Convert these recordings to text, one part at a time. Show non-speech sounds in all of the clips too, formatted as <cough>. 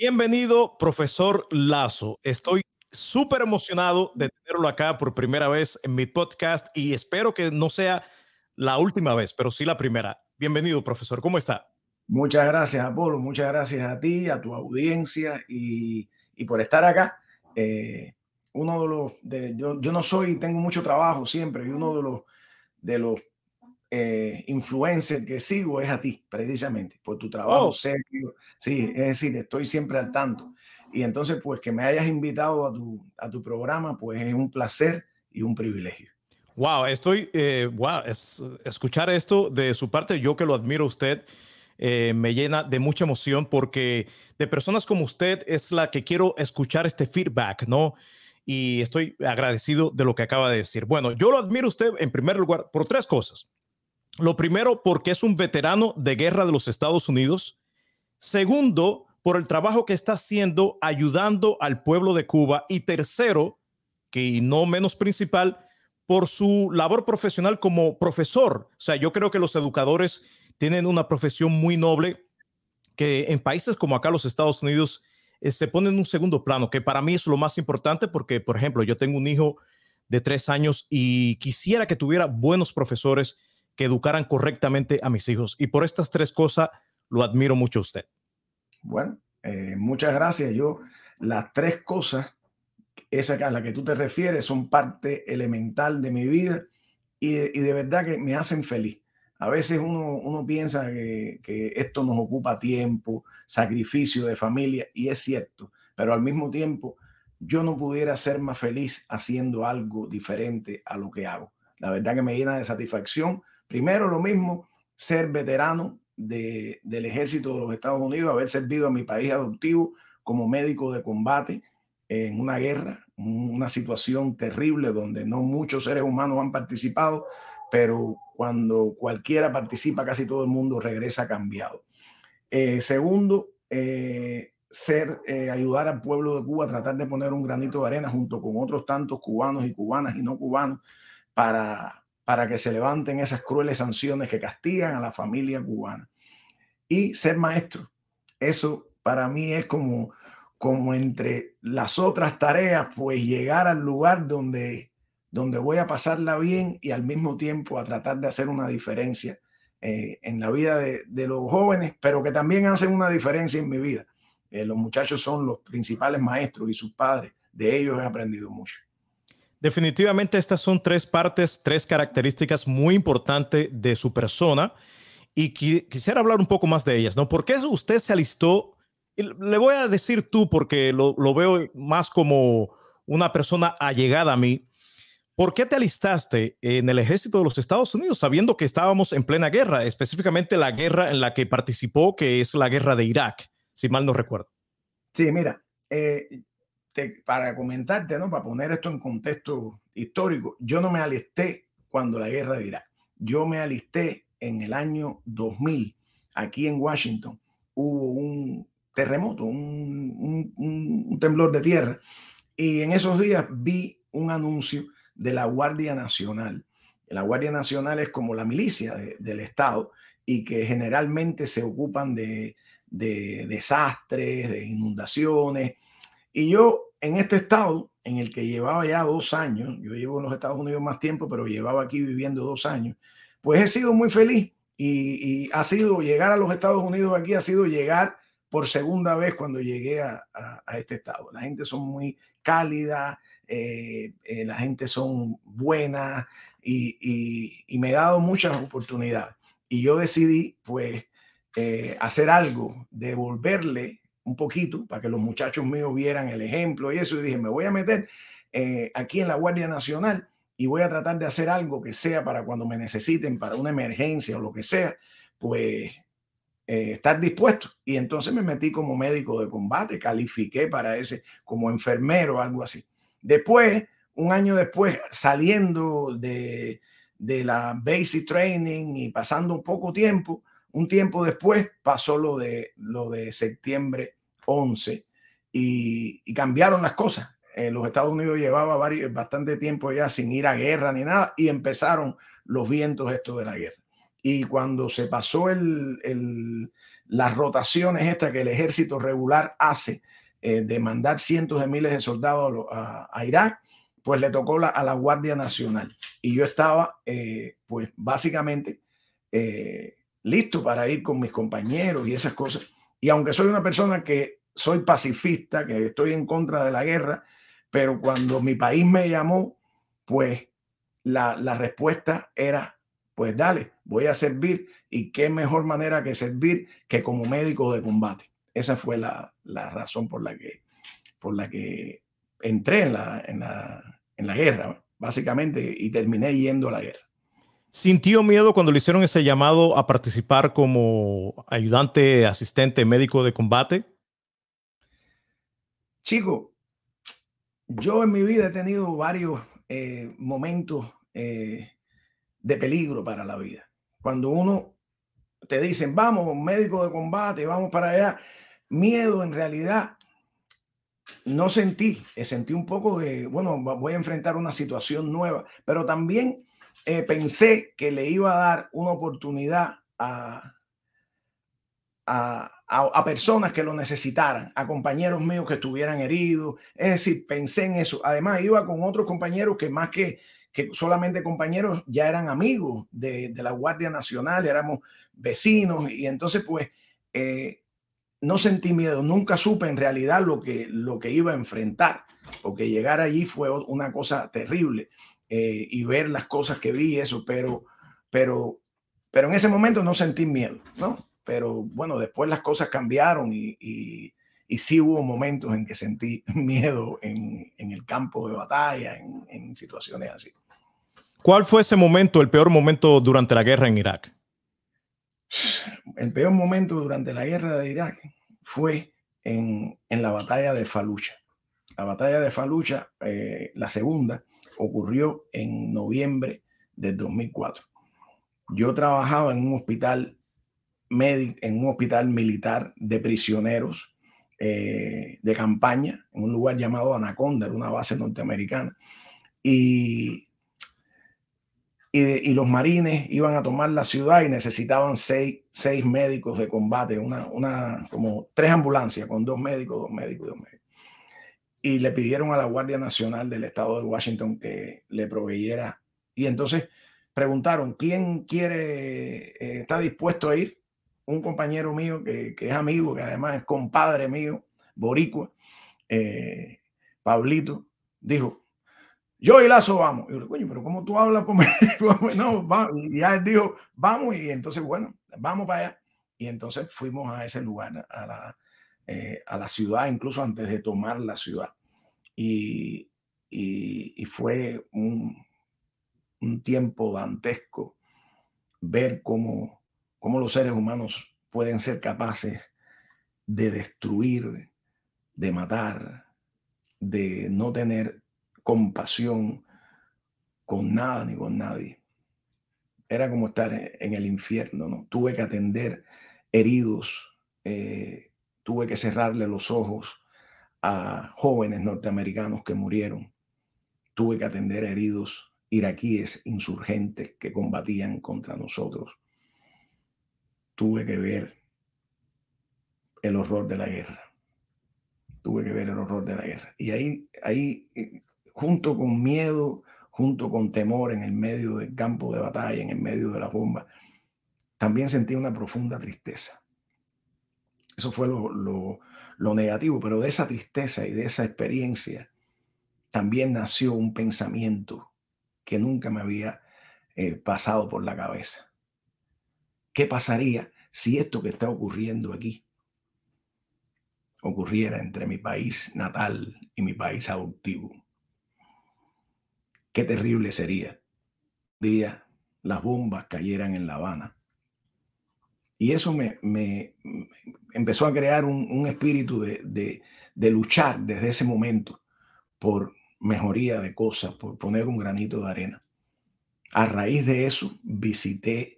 Bienvenido, profesor Lazo. Estoy súper emocionado de tenerlo acá por primera vez en mi podcast y espero que no sea la última vez, pero sí la primera. Bienvenido, profesor. ¿Cómo está? Muchas gracias, Apolo. Muchas gracias a ti, a tu audiencia y, por estar acá. Eh, uno de los, de, yo, yo, no soy, tengo mucho trabajo siempre y uno de los, de los eh, influencer que sigo es a ti, precisamente, por tu trabajo oh. serio. Sí, es decir, estoy siempre al tanto. Y entonces, pues que me hayas invitado a tu, a tu programa, pues es un placer y un privilegio. Wow, estoy, eh, wow, es, escuchar esto de su parte, yo que lo admiro a usted, eh, me llena de mucha emoción porque de personas como usted es la que quiero escuchar este feedback, ¿no? Y estoy agradecido de lo que acaba de decir. Bueno, yo lo admiro a usted en primer lugar por tres cosas. Lo primero, porque es un veterano de guerra de los Estados Unidos. Segundo, por el trabajo que está haciendo ayudando al pueblo de Cuba. Y tercero, que no menos principal, por su labor profesional como profesor. O sea, yo creo que los educadores tienen una profesión muy noble que en países como acá los Estados Unidos eh, se pone en un segundo plano, que para mí es lo más importante porque, por ejemplo, yo tengo un hijo de tres años y quisiera que tuviera buenos profesores que educaran correctamente a mis hijos. Y por estas tres cosas lo admiro mucho a usted. Bueno, eh, muchas gracias. Yo, las tres cosas, esa a la que tú te refieres, son parte elemental de mi vida y, de verdad que me hacen feliz. A veces uno, uno piensa que, que, esto nos ocupa tiempo, sacrificio de familia, y es cierto, pero al mismo tiempo yo no pudiera ser más feliz haciendo algo diferente a lo que hago. La verdad que me llena de satisfacción Primero, lo mismo, ser veterano de, del ejército de los Estados Unidos, haber servido a mi país adoptivo como médico de combate en una guerra, una situación terrible donde no muchos seres humanos han participado, pero cuando cualquiera participa, casi todo el mundo regresa cambiado. Eh, segundo, eh, ser, eh, ayudar al pueblo de Cuba tratar de poner un granito de arena junto con otros tantos cubanos y cubanas y no cubanos para, para que se levanten esas crueles sanciones que castigan a la familia cubana. Y ser maestro, eso para mí es como, como entre las otras tareas, pues llegar al lugar donde, donde voy a pasarla bien y al mismo tiempo a tratar de hacer una diferencia eh, en la vida de, los jóvenes, pero que también hacen una diferencia en mi vida. Eh, los muchachos son los principales maestros y sus padres, de ellos he aprendido mucho. Definitivamente estas son tres partes, tres características muy importantes de su persona y quisiera hablar un poco más de ellas, ¿no? ¿Por qué usted se alistó? Le voy a decir tú porque lo, veo más como una persona allegada a mí. ¿Por qué te alistaste en el ejército de los Estados Unidos sabiendo que estábamos en plena guerra, específicamente la guerra en la que participó, que es la guerra de Irak, si mal no recuerdo? Sí, mira, eh, para comentarte, ¿no? Para poner esto en contexto histórico, yo no me alisté cuando la guerra de Irak. Yo me alisté en el año 2000, aquí en Washington. Hubo un terremoto, un, un, temblor de tierra. Y en esos días vi un anuncio de la Guardia Nacional. La Guardia Nacional es como la milicia del Estado y que generalmente se ocupan de, de desastres, de inundaciones. Y yo en este estado en el que llevaba ya dos años, yo llevo en los Estados Unidos más tiempo, pero llevaba aquí viviendo dos años, pues he sido muy feliz y, ha sido llegar a los Estados Unidos aquí, ha sido llegar por segunda vez cuando llegué a, este estado. La gente son muy cálida, eh, eh, la gente son buena y, me ha dado muchas oportunidades. Y yo decidí pues eh, hacer algo, devolverle un poquito para que los muchachos míos vieran el ejemplo y eso. Y dije, me voy a meter eh, aquí en la Guardia Nacional y voy a tratar de hacer algo que sea para cuando me necesiten, para una emergencia o lo que sea, pues eh, estar dispuesto. Y entonces me metí como médico de combate, califiqué para ese, como enfermero algo así. Después, un año después, saliendo de, de la basic training y pasando poco tiempo, un tiempo después pasó lo de, lo de septiembre 11 y, cambiaron las cosas. Eh, los Estados Unidos llevaba varios, bastante tiempo ya sin ir a guerra ni nada y empezaron los vientos estos de la guerra. Y cuando se pasó el, las rotaciones estas que el ejército regular hace eh, de mandar cientos de miles de soldados a, Irak, pues le tocó a la Guardia Nacional. Y yo estaba, eh, pues básicamente, eh, listo para ir con mis compañeros y esas cosas. Y aunque soy una persona que soy pacifista, que estoy en contra de la guerra, pero cuando mi país me llamó, pues la, la respuesta era, pues dale, voy a servir. Y qué mejor manera que servir que como médico de combate. Esa fue la, la razón por la que, por la que entré en la, en la, en la guerra, básicamente, y terminé yendo a la guerra. ¿Sintió miedo cuando le hicieron ese llamado a participar como ayudante, asistente médico de combate? Chico, yo en mi vida he tenido varios eh, momentos eh, de peligro para la vida. Cuando uno te dicen, vamos, médico de combate, vamos para allá, miedo en realidad no sentí, eh, sentí un poco de, bueno, voy a enfrentar una situación nueva, pero también pensé que le iba a dar una oportunidad a, a, personas que lo necesitaran, a compañeros míos que estuvieran heridos. Es decir, pensé en eso. Además, iba con otros compañeros que más que, que solamente compañeros, ya eran amigos de, de la Guardia Nacional, éramos vecinos y entonces pues... Eh, no sentí miedo, nunca supe en realidad lo que, lo que iba a enfrentar, porque llegar allí fue una cosa terrible eh, y ver las cosas que vi, eso, pero, pero, pero en ese momento no sentí miedo, ¿no? Pero bueno, después las cosas cambiaron y, y, sí hubo momentos en que sentí <laughs> miedo en, en el campo de batalla, en, en situaciones así. ¿Cuál fue ese momento, el peor momento durante la guerra en Irak? el peor momento durante la guerra de Irak fue en, la batalla de Falucha. La batalla de Falucha, eh, la segunda, ocurrió en noviembre del 2004. Yo trabajaba en un hospital médico, en un hospital militar de prisioneros eh, de campaña, en un lugar llamado Anaconda, una base norteamericana. Y y, los marines iban a tomar la ciudad y necesitaban seis, seis médicos de combate, una, una, como tres ambulancias con dos médicos, dos médicos, dos médicos. Y le pidieron a la Guardia Nacional del Estado de Washington que le proveyera. Y entonces preguntaron, ¿quién quiere, eh, está dispuesto a ir? Un compañero mío que, es amigo, que además es compadre mío, boricua, eh, Pablito, dijo, yo y Lazo vamos. Y yo coño, pero ¿cómo tú hablas? no, vamos. Ya él dijo, vamos. Y entonces, bueno, vamos para allá. Y entonces fuimos a ese lugar, a la, eh, a la ciudad, incluso antes de tomar la ciudad. Y, y, fue un, un, tiempo dantesco ver cómo, cómo los seres humanos pueden ser capaces de destruir, de matar, de no tener compasión con nada ni con nadie. Era como estar en el infierno, ¿no? Tuve que atender heridos, eh, tuve que cerrarle los ojos a jóvenes norteamericanos que murieron, tuve que atender heridos iraquíes insurgentes que combatían contra nosotros. Tuve que ver el horror de la guerra. Tuve que ver el horror de la guerra. Y ahí, ahí eh, junto con miedo, junto con temor en el medio del campo de batalla, en el medio de la bomba, también sentí una profunda tristeza. Eso fue lo, negativo, pero de esa tristeza y de esa experiencia también nació un pensamiento que nunca me había eh, pasado por la cabeza. ¿Qué pasaría si esto que está ocurriendo aquí ocurriera entre mi país natal y mi país adoptivo? Qué terrible sería. Día, las bombas cayeran en La Habana. Y eso me, me, empezó a crear un, espíritu de, de, de, luchar desde ese momento por mejoría de cosas, por poner un granito de arena. A raíz de eso, visité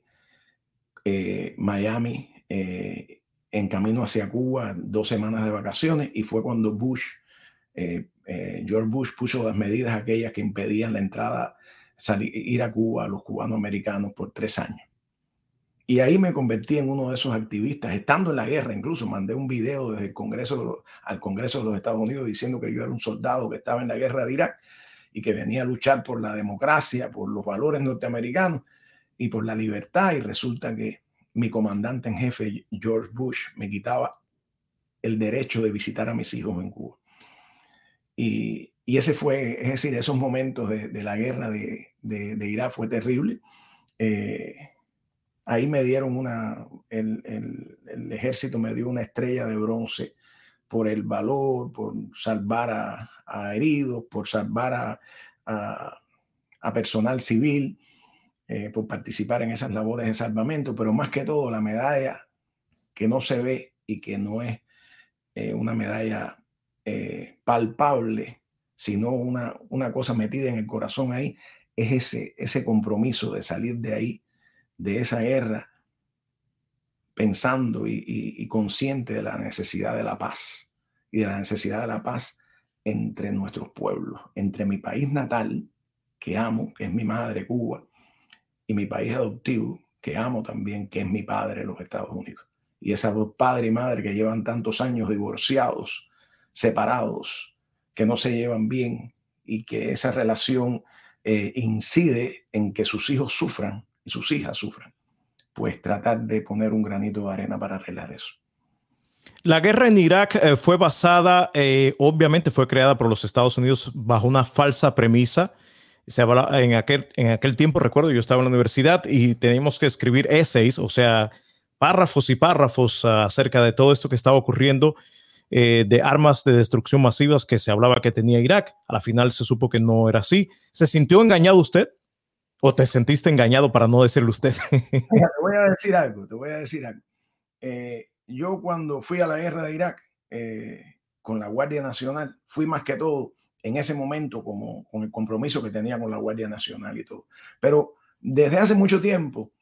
eh, Miami eh, en camino hacia Cuba, dos semanas de vacaciones, y fue cuando Bush eh, George Bush puso las medidas aquellas que impedían la entrada, salir, ir a Cuba a los cubanos americanos por tres años. Y ahí me convertí en uno de esos activistas, estando en la guerra, incluso mandé un video desde el Congreso al Congreso de los Estados Unidos diciendo que yo era un soldado que estaba en la guerra de Irak y que venía a luchar por la democracia, por los valores norteamericanos y por la libertad. Y resulta que mi comandante en jefe, George Bush, me quitaba el derecho de visitar a mis hijos en Cuba. Y, ese fue, es decir, esos momentos de, la guerra de, de, Irak fue terrible. Eh, ahí me dieron una, el, ejército me dio una estrella de bronce por el valor, por salvar a, heridos, por salvar a, personal civil, eh, por participar en esas labores de salvamento, pero más que todo la medalla que no se ve y que no es eh, una medalla eh, palpable, sino una, una cosa metida en el corazón ahí, es ese, ese compromiso de salir de ahí de esa guerra pensando y, consciente de la necesidad de la paz y de la necesidad de la paz entre nuestros pueblos, entre mi país natal, que amo, que es mi madre, Cuba, y mi país adoptivo, que amo también, que es mi padre, los Estados Unidos. Y esas dos padre y madre que llevan tantos años divorciados, separados, que no se llevan bien y que esa relación eh, incide en que sus hijos sufran y sus hijas sufran, pues tratar de poner un granito de arena para arreglar eso. La guerra en Irak eh, fue basada, eh, obviamente fue creada por los Estados Unidos bajo una falsa premisa. Se habla, en, aquel, en aquel tiempo, recuerdo, yo estaba en la universidad y teníamos que escribir essays, o sea, párrafos y párrafos acerca de todo esto que estaba ocurriendo, eh, de armas de destrucción masivas que se hablaba que tenía Irak. A la final se supo que no era así. ¿Se sintió engañado usted? ¿O te sentiste engañado para no decirlo usted? <laughs> te voy a decir algo, te voy a decir algo. Eh, yo cuando fui a la guerra de Irak eh, con la Guardia Nacional, fui más que todo en ese momento como con el compromiso que tenía con la Guardia Nacional y todo. Pero desde hace mucho tiempo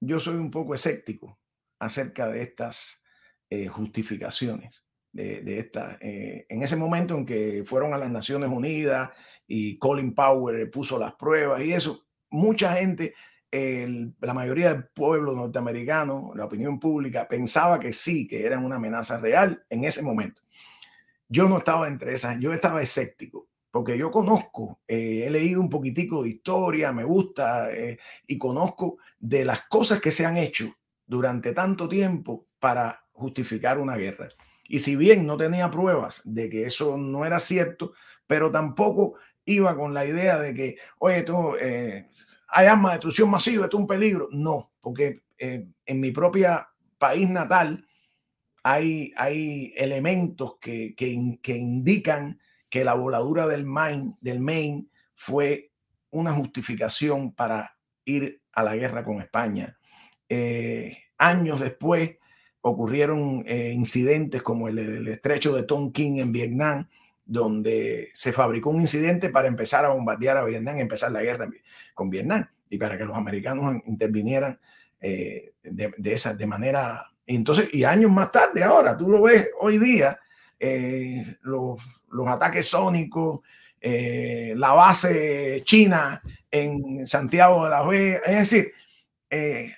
yo soy un poco escéptico acerca de estas eh, justificaciones. De, de esta, en ese momento en que fueron a las Naciones Unidas y Colin Powell puso las pruebas y eso, mucha gente, la mayoría del pueblo norteamericano, la opinión pública, pensaba que sí, que eran una amenaza real en ese momento. Yo no estaba entre esas, yo estaba escéptico, porque yo conozco, eh, he leído un poquitico de historia, me gusta eh, y conozco de las cosas que se han hecho durante tanto tiempo para justificar una guerra. Y si bien no tenía pruebas de que eso no era cierto, pero tampoco iba con la idea de que, oye, esto, eh, hay armas de destrucción masiva, esto es un peligro. No, porque eh, en mi propia país natal hay, elementos que, indican que la voladura del Maine, fue una justificación para ir a la guerra con España. Eh, años después ocurrieron incidentes como el, el estrecho de Tonkin en Vietnam, donde se fabricó un incidente para empezar a bombardear a Vietnam, empezar la guerra con Vietnam y para que los americanos intervinieran eh, de, esa de manera. Entonces, y años más tarde, ahora tú lo ves hoy día, eh, los, ataques sónicos, eh, la base china en Santiago de la Vega, es decir,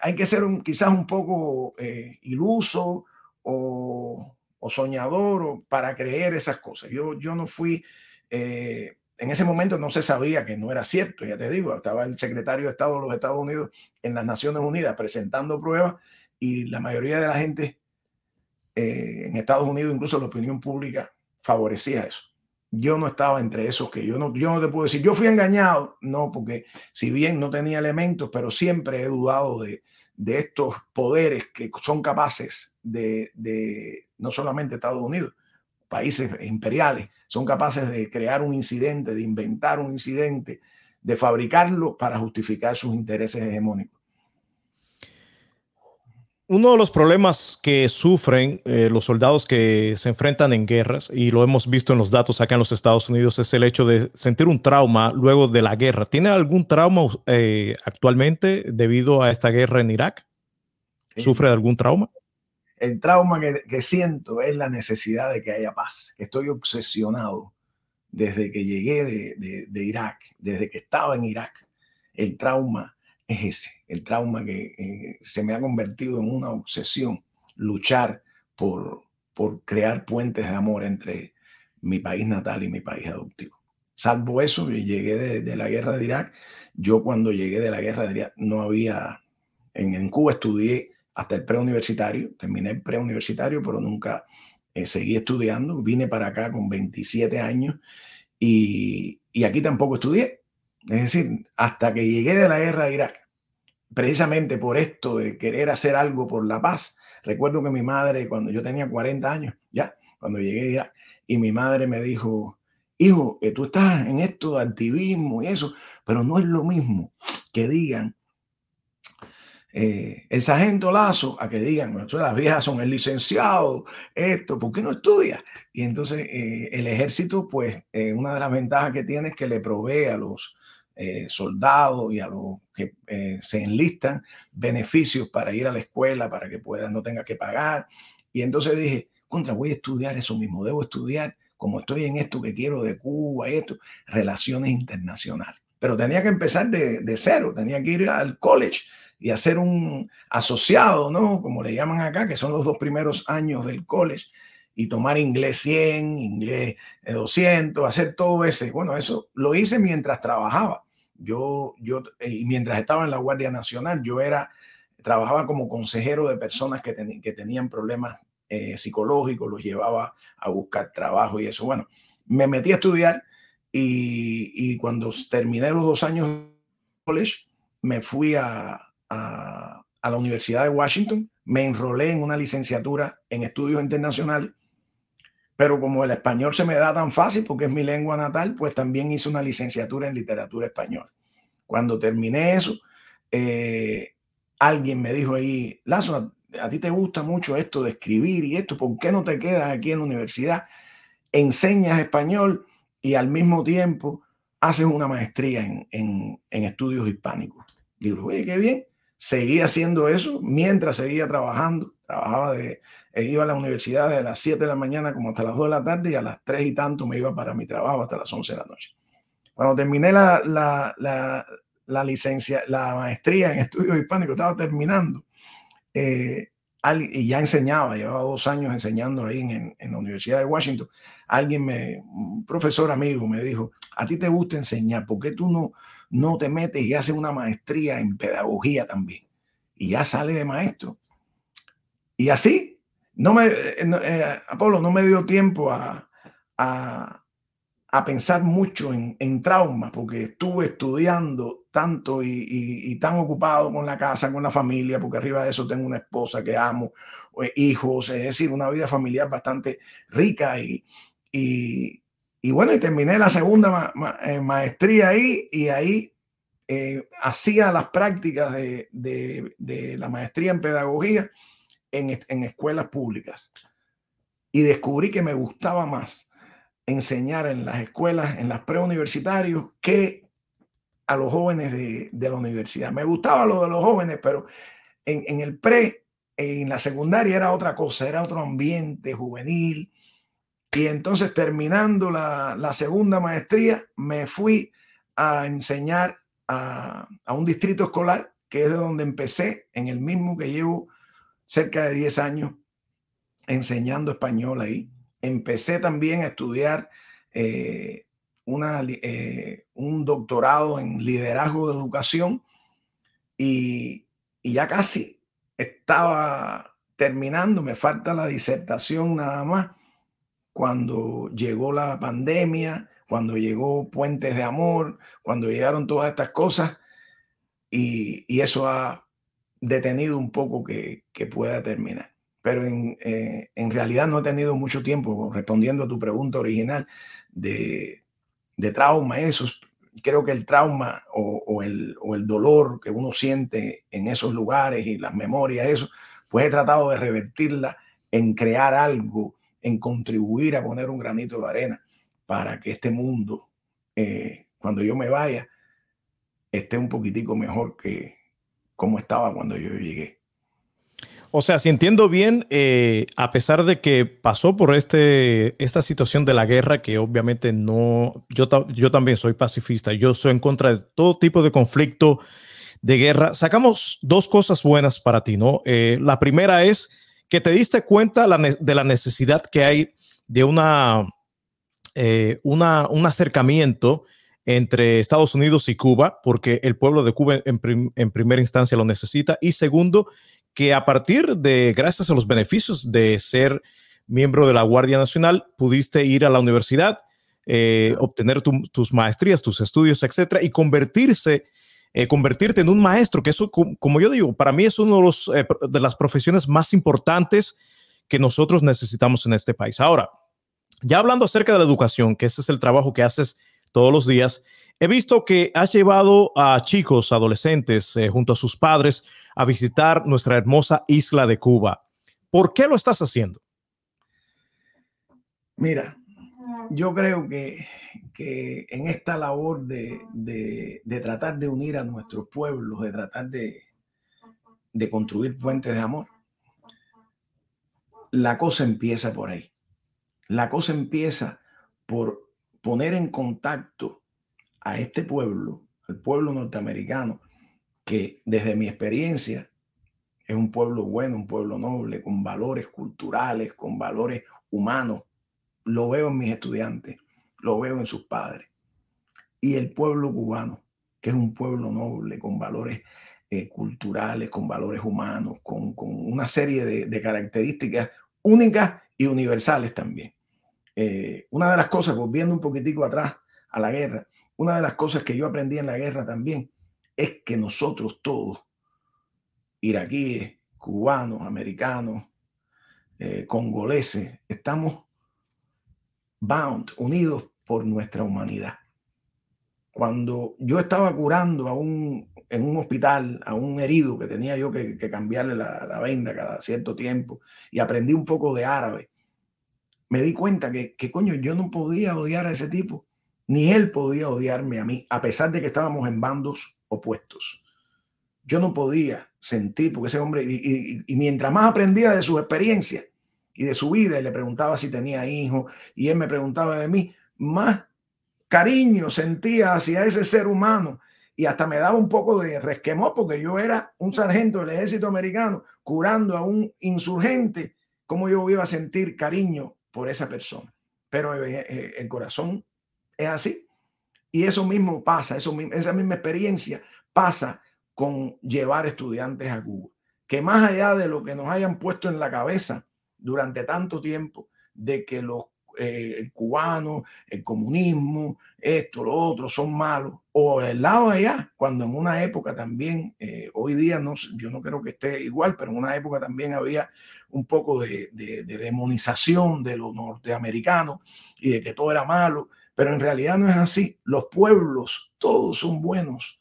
hay que ser quizás un poco iluso o o soñador o para creer esas cosas. Yo, yo no fui, eh, en ese momento no se sabía que no era cierto, ya te digo, estaba el secretario de Estado de los Estados Unidos en las Naciones Unidas presentando pruebas y la mayoría de la gente eh, en Estados Unidos, incluso la opinión pública, favorecía eso. Yo no estaba entre esos que yo no, yo no te puedo decir, yo fui engañado, no, porque si bien no tenía elementos, pero siempre he dudado de, de estos poderes que son capaces de, no solamente Estados Unidos, países imperiales, son capaces de crear un incidente, de inventar un incidente, de fabricarlo para justificar sus intereses hegemónicos. Uno de los problemas que sufren eh, los soldados que se enfrentan en guerras, y lo hemos visto en los datos acá en los Estados Unidos, es el hecho de sentir un trauma luego de la guerra. ¿Tiene algún trauma eh, actualmente debido a esta guerra en Irak? ¿Sufre de algún trauma? El trauma que, siento es la necesidad de que haya paz. Estoy obsesionado desde que llegué de, de Irak, desde que estaba en Irak. El trauma es ese, el trauma que eh, se me ha convertido en una obsesión, luchar por, por crear puentes de amor entre mi país natal y mi país adoptivo. Salvo eso, llegué de, la guerra de Irak. Yo cuando llegué de la guerra de Irak no había, en, en Cuba estudié hasta el preuniversitario, terminé el preuniversitario, pero nunca eh, seguí estudiando. Vine para acá con 27 años y, y aquí tampoco estudié. Es decir, hasta que llegué de la guerra de Irak, precisamente por esto de querer hacer algo por la paz. Recuerdo que mi madre, cuando yo tenía 40 años, ya, cuando llegué de Irak, y mi madre me dijo, hijo, que tú estás en esto de activismo y eso, pero no es lo mismo que digan eh, el sargento Lazo a que digan, las viejas son el licenciado, esto, ¿por qué no estudia? Y entonces eh, el ejército, pues eh, una de las ventajas que tiene es que le provee a los soldados y a los que se enlistan beneficios para ir a la escuela, para que puedan, no tenga que pagar. Y entonces dije, contra, voy a estudiar eso mismo, debo estudiar como estoy en esto que quiero de Cuba y esto, relaciones internacionales. Pero tenía que empezar de, de cero, tenía que ir al college y hacer un asociado, ¿no? Como le llaman acá, que son los dos primeros años del college, y tomar inglés 100, inglés 200, eh, hacer todo ese. Bueno, eso lo hice mientras trabajaba. Yo, yo, eh, y mientras estaba en la Guardia Nacional, yo era, trabajaba como consejero de personas que, que tenían problemas eh, psicológicos, los llevaba a buscar trabajo y eso. Bueno, me metí a estudiar y, y cuando terminé los dos años de college, me fui a, a, la Universidad de Washington, me enrolé en una licenciatura en estudios internacionales, pero como el español se me da tan fácil porque es mi lengua natal, pues también hice una licenciatura en literatura española. Cuando terminé eso, eh, alguien me dijo ahí, Lazo, a ti te gusta mucho esto de escribir y esto, ¿por qué no te quedas aquí en la universidad? Enseñas español y al mismo tiempo haces una maestría en, en estudios hispánicos. Digo, oye, qué bien seguía haciendo eso mientras seguía trabajando. Trabajaba de, eh, iba a la universidad de las 7 de la mañana como hasta las 2 de la tarde y a las 3 y tanto me iba para mi trabajo hasta las 11 de la noche. Cuando terminé la, la, la, la licencia, la maestría en estudios hispánicos, estaba terminando eh, y ya enseñaba, llevaba dos años enseñando ahí en, en, la Universidad de Washington. Alguien me, un profesor amigo me dijo, a ti te gusta enseñar, ¿por qué tú no, no te metes y haces una maestría en pedagogía también. Y ya sale de maestro. Y así, no me, eh, eh, Apolo, no me dio tiempo a, a, pensar mucho en, en trauma, porque estuve estudiando tanto y, tan ocupado con la casa, con la familia, porque arriba de eso tengo una esposa que amo, eh, hijos, es decir, una vida familiar bastante rica y, y bueno, y terminé la segunda eh, maestría ahí y ahí eh, hacía las prácticas de, la maestría en pedagogía en, escuelas públicas. Y descubrí que me gustaba más enseñar en las escuelas, en las preuniversitarios, que a los jóvenes de, la universidad. Me gustaba lo de los jóvenes, pero en el pre, en la secundaria era otra cosa, era otro ambiente juvenil, y entonces terminando la, segunda maestría, me fui a enseñar a, un distrito escolar, que es de donde empecé, en el mismo que llevo cerca de 10 años enseñando español ahí. Empecé también a estudiar eh, una, eh, un doctorado en liderazgo de educación y, y ya casi estaba terminando, me falta la disertación nada más cuando llegó la pandemia, cuando llegó Puentes de Amor, cuando llegaron todas estas cosas, y, eso ha detenido un poco que, pueda terminar. Pero eh, en, realidad no he tenido mucho tiempo, respondiendo a tu pregunta original de, trauma, eso. Creo que el trauma o, el, o el dolor que uno siente en esos lugares y las memorias, eso, pues he tratado de revertirla en crear algo en contribuir a poner un granito de arena para que este mundo, eh, cuando yo me vaya, esté un poquitico mejor que como estaba cuando yo llegué. O sea, si entiendo bien, eh, a pesar de que pasó por este, esta situación de la guerra, que obviamente no, yo, yo también soy pacifista, yo soy en contra de todo tipo de conflicto de guerra, sacamos dos cosas buenas para ti, ¿no? Eh, la primera es que te diste cuenta de la necesidad que hay de una, eh, una, un acercamiento entre Estados Unidos y Cuba, porque el pueblo de Cuba en, en, primera instancia lo necesita, y segundo, que a partir de, gracias a los beneficios de ser miembro de la Guardia Nacional, pudiste ir a la universidad, eh, obtener tus maestrías, tus estudios, etcétera, y convertirse, eh, convertirte en un maestro, que eso, como yo digo, para mí es uno de, los, eh, de las profesiones más importantes que nosotros necesitamos en este país. Ahora, ya hablando acerca de la educación, que ese es el trabajo que haces todos los días, he visto que has llevado a chicos, adolescentes, junto a sus padres, a visitar nuestra hermosa isla de Cuba. ¿Por qué lo estás haciendo? Mira, yo creo que, en esta labor de, tratar de unir a nuestros pueblos, de tratar de, de construir puentes de amor, la cosa empieza por ahí. La cosa empieza por poner en contacto a este pueblo, el pueblo norteamericano, que desde mi experiencia es un pueblo bueno, un pueblo noble, con valores culturales, con valores humanos, lo veo en mis estudiantes, lo veo en sus padres. Y el pueblo cubano, que es un pueblo noble, con valores eh, culturales, con valores humanos, con, una serie de, características únicas y universales también. Eh, una de las cosas, volviendo un poquitico atrás a la guerra, una de las cosas que yo aprendí en la guerra también es que nosotros todos, iraquíes, cubanos, americanos, eh, congoleses, estamos bound, unidos por nuestra humanidad. Cuando yo estaba curando a un, en un hospital a un herido que tenía yo que, cambiarle la, venda cada cierto tiempo y aprendí un poco de árabe, me di cuenta que, que coño, yo no podía odiar a ese tipo, ni él podía odiarme a mí, a pesar de que estábamos en bandos opuestos. Yo no podía sentir, porque ese hombre, y, mientras más aprendía de su experiencia, y de su vida y le preguntaba si tenía hijos y él me preguntaba de mí, más cariño sentía hacia ese ser humano y hasta me daba un poco de resquemor porque yo era un sargento del ejército americano curando a un insurgente, como yo iba a sentir cariño por esa persona. Pero eh, eh, el corazón es así. Y eso mismo pasa, esa misma experiencia pasa con llevar estudiantes a Cuba. Que más allá de lo que nos hayan puesto en la cabeza durante tanto tiempo de que los eh, cubanos, el comunismo, esto, lo otro, son malos, o el lado allá, cuando en una época también, eh, hoy día no, yo no creo que esté igual, pero en una época también había un poco de, de, de demonización de los norteamericanos y de que todo era malo, pero en realidad no es así. Los pueblos, todos son buenos.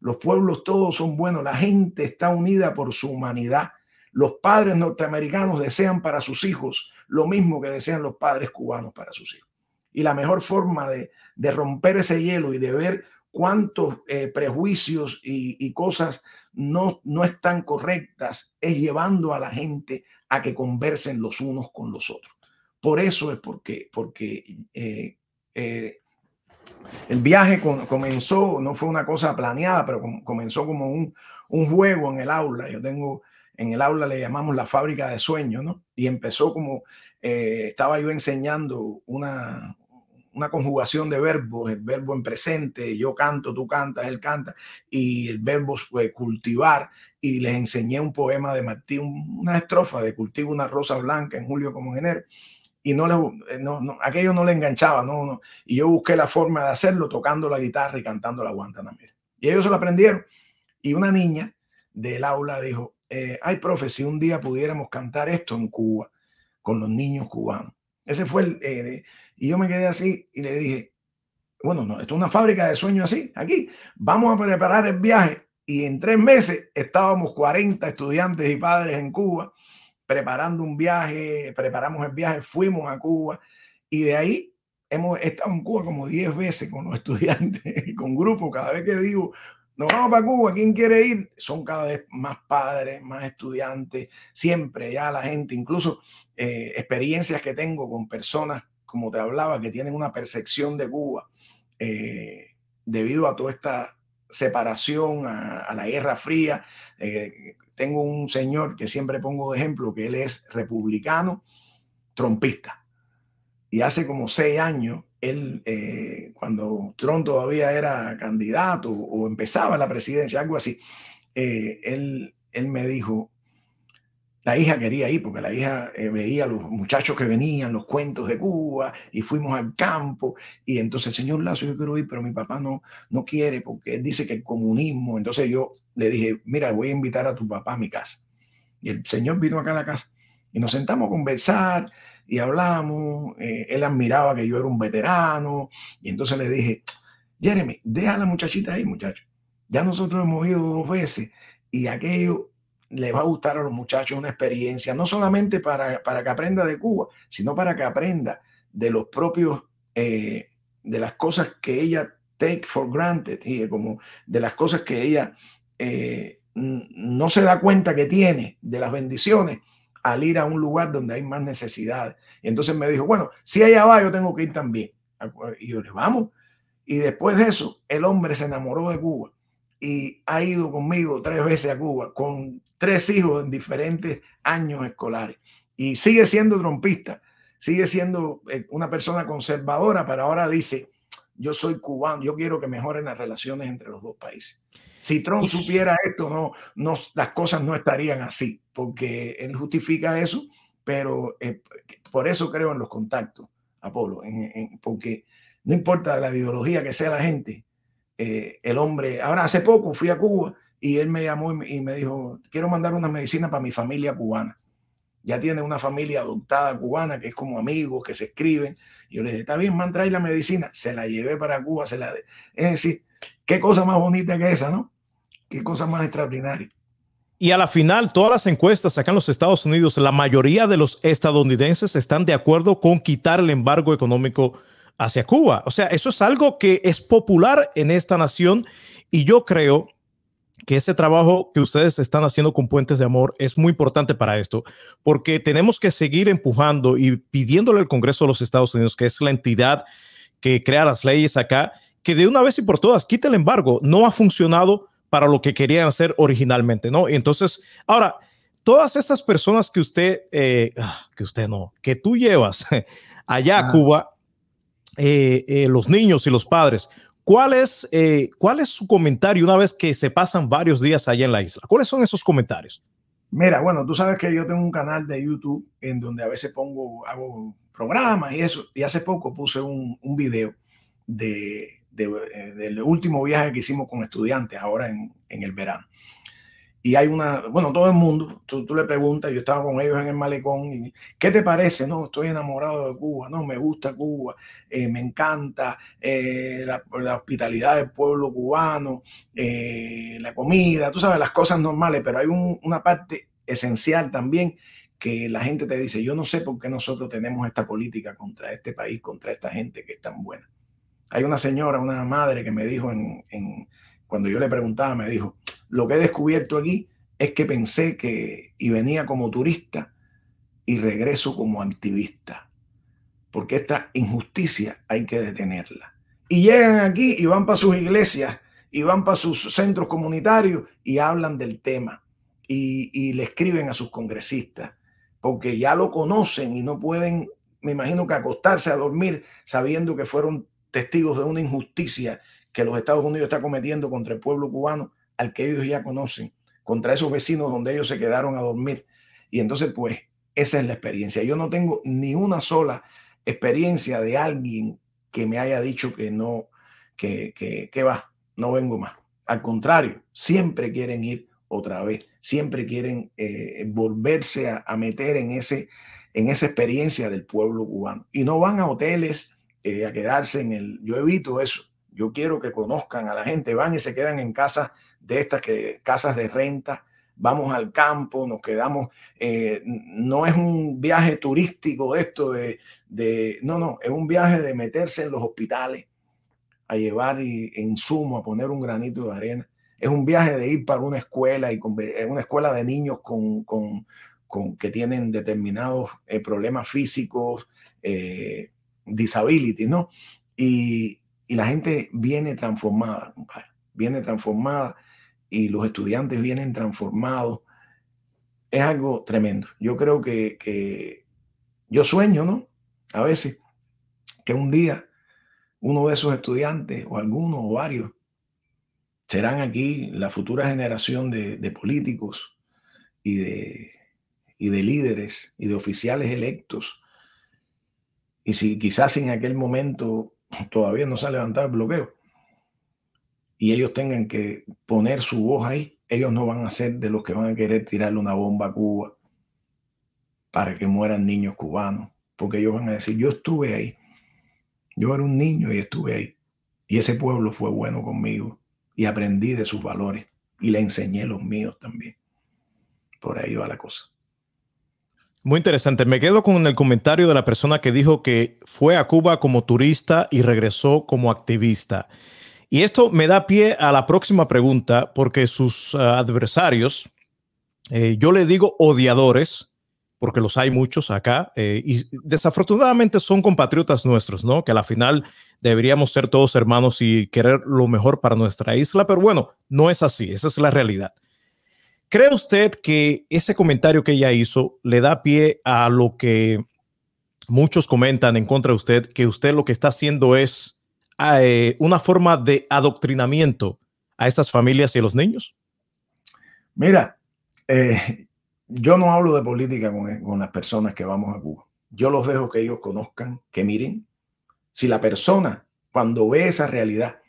Los pueblos todos son buenos. La gente está unida por su humanidad los padres norteamericanos desean para sus hijos lo mismo que desean los padres cubanos para sus hijos. Y la mejor forma de, romper ese hielo y de ver cuántos eh, prejuicios y, cosas no, no están correctas es llevando a la gente a que conversen los unos con los otros. Por eso es porque, porque eh, eh, el viaje comenzó, no fue una cosa planeada, pero comenzó como un, un, juego en el aula. Yo tengo en el aula le llamamos la fábrica de sueños, ¿no? Y empezó como, eh, estaba yo enseñando una, una conjugación de verbos, el verbo en presente, yo canto, tú cantas, él canta, y el verbo pues, cultivar, y les enseñé un poema de Martín, una estrofa de cultivo una rosa blanca en julio como en enero, y no, le, eh, no, no aquello no le enganchaba, no, no, y yo busqué la forma de hacerlo tocando la guitarra y cantando la guantanamera. Y ellos se lo aprendieron, y una niña del aula dijo, eh, ay, profe, si un día pudiéramos cantar esto en Cuba con los niños cubanos. Ese fue el... Eh, y yo me quedé así y le dije, bueno, no, esto es una fábrica de sueños así, aquí. Vamos a preparar el viaje. Y en tres meses estábamos 40 estudiantes y padres en Cuba preparando un viaje, preparamos el viaje, fuimos a Cuba y de ahí hemos estado en Cuba como 10 veces con los <laughs> estudiantes, con grupos. Cada vez que digo, nos vamos para Cuba, ¿quién quiere ir? Son cada vez más padres, más estudiantes, siempre ya la gente, incluso eh, experiencias que tengo con personas, como te hablaba, que tienen una percepción de Cuba eh, debido a toda esta separación, a, la Guerra Fría. Eh, tengo un señor que siempre pongo de ejemplo, que él es republicano, trompista. Y hace como seis años, él, eh, cuando Trump todavía era candidato o empezaba la presidencia, algo así, eh, él, él me dijo, la hija quería ir porque la hija eh, veía los muchachos que venían, los cuentos de Cuba, y fuimos al campo. Y entonces, señor Lazo, yo quiero ir, pero mi papá no, no quiere porque él dice que el comunismo. Entonces yo le dije, mira, voy a invitar a tu papá a mi casa. Y el señor vino acá a la casa y nos sentamos a conversar y hablamos. Eh, él admiraba que yo era un veterano. Y entonces le dije, Jeremy, deja a la muchachita ahí, muchacho. Ya nosotros hemos ido dos veces y aquello le va a gustar a los muchachos una experiencia, no solamente para, para que aprenda de Cuba, sino para que aprenda de los propios, eh, de las cosas que ella take for granted, y como de las cosas que ella eh, no se da cuenta que tiene, de las bendiciones, al ir a un lugar donde hay más necesidad. Y entonces me dijo, bueno, si ella va, yo tengo que ir también. Y yo le vamos. Y después de eso, el hombre se enamoró de Cuba y ha ido conmigo tres veces a Cuba con tres hijos en diferentes años escolares y sigue siendo trompista, sigue siendo eh, una persona conservadora, pero ahora dice, yo soy cubano, yo quiero que mejoren las relaciones entre los dos países. Si Trump supiera esto, no, no, las cosas no estarían así, porque él justifica eso, pero eh, por eso creo en los contactos, Apolo, porque no importa la ideología que sea la gente, eh, el hombre, ahora hace poco fui a Cuba y él me llamó y me dijo, quiero mandar una medicina para mi familia cubana. Ya tiene una familia adoptada cubana que es como amigos, que se escriben. Y yo le dije, está bien, man, trae la medicina. Se la llevé para Cuba. Se la Es decir, qué cosa más bonita que esa, ¿no? Qué cosa más extraordinaria. Y a la final, todas las encuestas acá en los Estados Unidos, la mayoría de los estadounidenses están de acuerdo con quitar el embargo económico hacia Cuba. O sea, eso es algo que es popular en esta nación y yo creo que ese trabajo que ustedes están haciendo con Puentes de Amor es muy importante para esto, porque tenemos que seguir empujando y pidiéndole al Congreso de los Estados Unidos, que es la entidad que crea las leyes acá, que de una vez y por todas quite el embargo. No ha funcionado para lo que querían hacer originalmente, ¿no? entonces, ahora, todas estas personas que usted, eh, ah, que usted no, que tú llevas <laughs> allá a Cuba, eh, eh, los niños y los padres, ¿cuál es, eh, ¿cuál es su comentario una vez que se pasan varios días allá en la isla? ¿Cuáles son esos comentarios? Mira, bueno, tú sabes que yo tengo un canal de YouTube en donde a veces pongo, hago programas y eso, y hace poco puse un, video de, del último viaje que hicimos con estudiantes ahora en, en el verano y hay una, bueno, todo el mundo, tú, tú, le preguntas, yo estaba con ellos en el malecón, y, ¿qué te parece? No, estoy enamorado de Cuba, no, me gusta Cuba, eh, me encanta eh, la, hospitalidad del pueblo cubano, eh, la comida, tú sabes, las cosas normales, pero hay una parte esencial también que la gente te dice, yo no sé por qué nosotros tenemos esta política contra este país, contra esta gente que es tan buena. Hay una señora, una madre que me dijo en, en cuando yo le preguntaba, me dijo, lo que he descubierto aquí es que pensé que y venía como turista y regreso como activista, porque esta injusticia hay que detenerla. Y llegan aquí y van para sus iglesias y van para sus centros comunitarios y hablan del tema y, y le escriben a sus congresistas, porque ya lo conocen y no pueden, me imagino que acostarse a dormir sabiendo que fueron testigos de una injusticia que los Estados Unidos está cometiendo contra el pueblo cubano al que ellos ya conocen, contra esos vecinos donde ellos se quedaron a dormir. Y entonces, pues, esa es la experiencia. Yo no tengo ni una sola experiencia de alguien que me haya dicho que no, que, que, va, no vengo más. Al contrario, siempre quieren ir otra vez, siempre quieren eh, volverse a, meter en, ese, en esa experiencia del pueblo cubano. Y no van a hoteles eh, a quedarse en el... Yo evito eso. Yo quiero que conozcan a la gente, van y se quedan en casa de estas que, casas de renta, vamos al campo, nos quedamos, eh, no es un viaje turístico esto de, de, no, no, es un viaje de meterse en los hospitales, a llevar insumo, a poner un granito de arena. Es un viaje de ir para una escuela y con, una escuela de niños con, con, con que tienen determinados eh, problemas físicos, eh, disability, ¿no? Y, y la gente viene transformada, compadre viene transformada y los estudiantes vienen transformados. Es algo tremendo. Yo creo que, que yo sueño, ¿no? A veces que un día uno de esos estudiantes o algunos o varios serán aquí la futura generación de, de políticos y de, y de líderes y de oficiales electos. Y si quizás en aquel momento todavía no se ha levantado el bloqueo y ellos tengan que poner su voz ahí, ellos no van a ser de los que van a querer tirarle una bomba a Cuba para que mueran niños cubanos, porque ellos van a decir, yo estuve ahí, yo era un niño y estuve ahí, y ese pueblo fue bueno conmigo, y aprendí de sus valores, y le enseñé los míos también. Por ahí va la cosa. Muy interesante. Me quedo con el comentario de la persona que dijo que fue a Cuba como turista y regresó como activista. Y esto me da pie a la próxima pregunta, porque sus uh, adversarios, eh, yo le digo odiadores, porque los hay muchos acá, eh, y desafortunadamente son compatriotas nuestros, ¿no? Que a la final deberíamos ser todos hermanos y querer lo mejor para nuestra isla, pero bueno, no es así, esa es la realidad. ¿Cree usted que ese comentario que ella hizo le da pie a lo que muchos comentan en contra de usted, que usted lo que está haciendo es eh, una forma de adoctrinamiento a estas familias y a los niños? Mira, eh, yo no hablo de política con, las personas que vamos a Cuba. Yo los dejo que ellos conozcan, que miren. Si la persona, cuando ve esa realidad,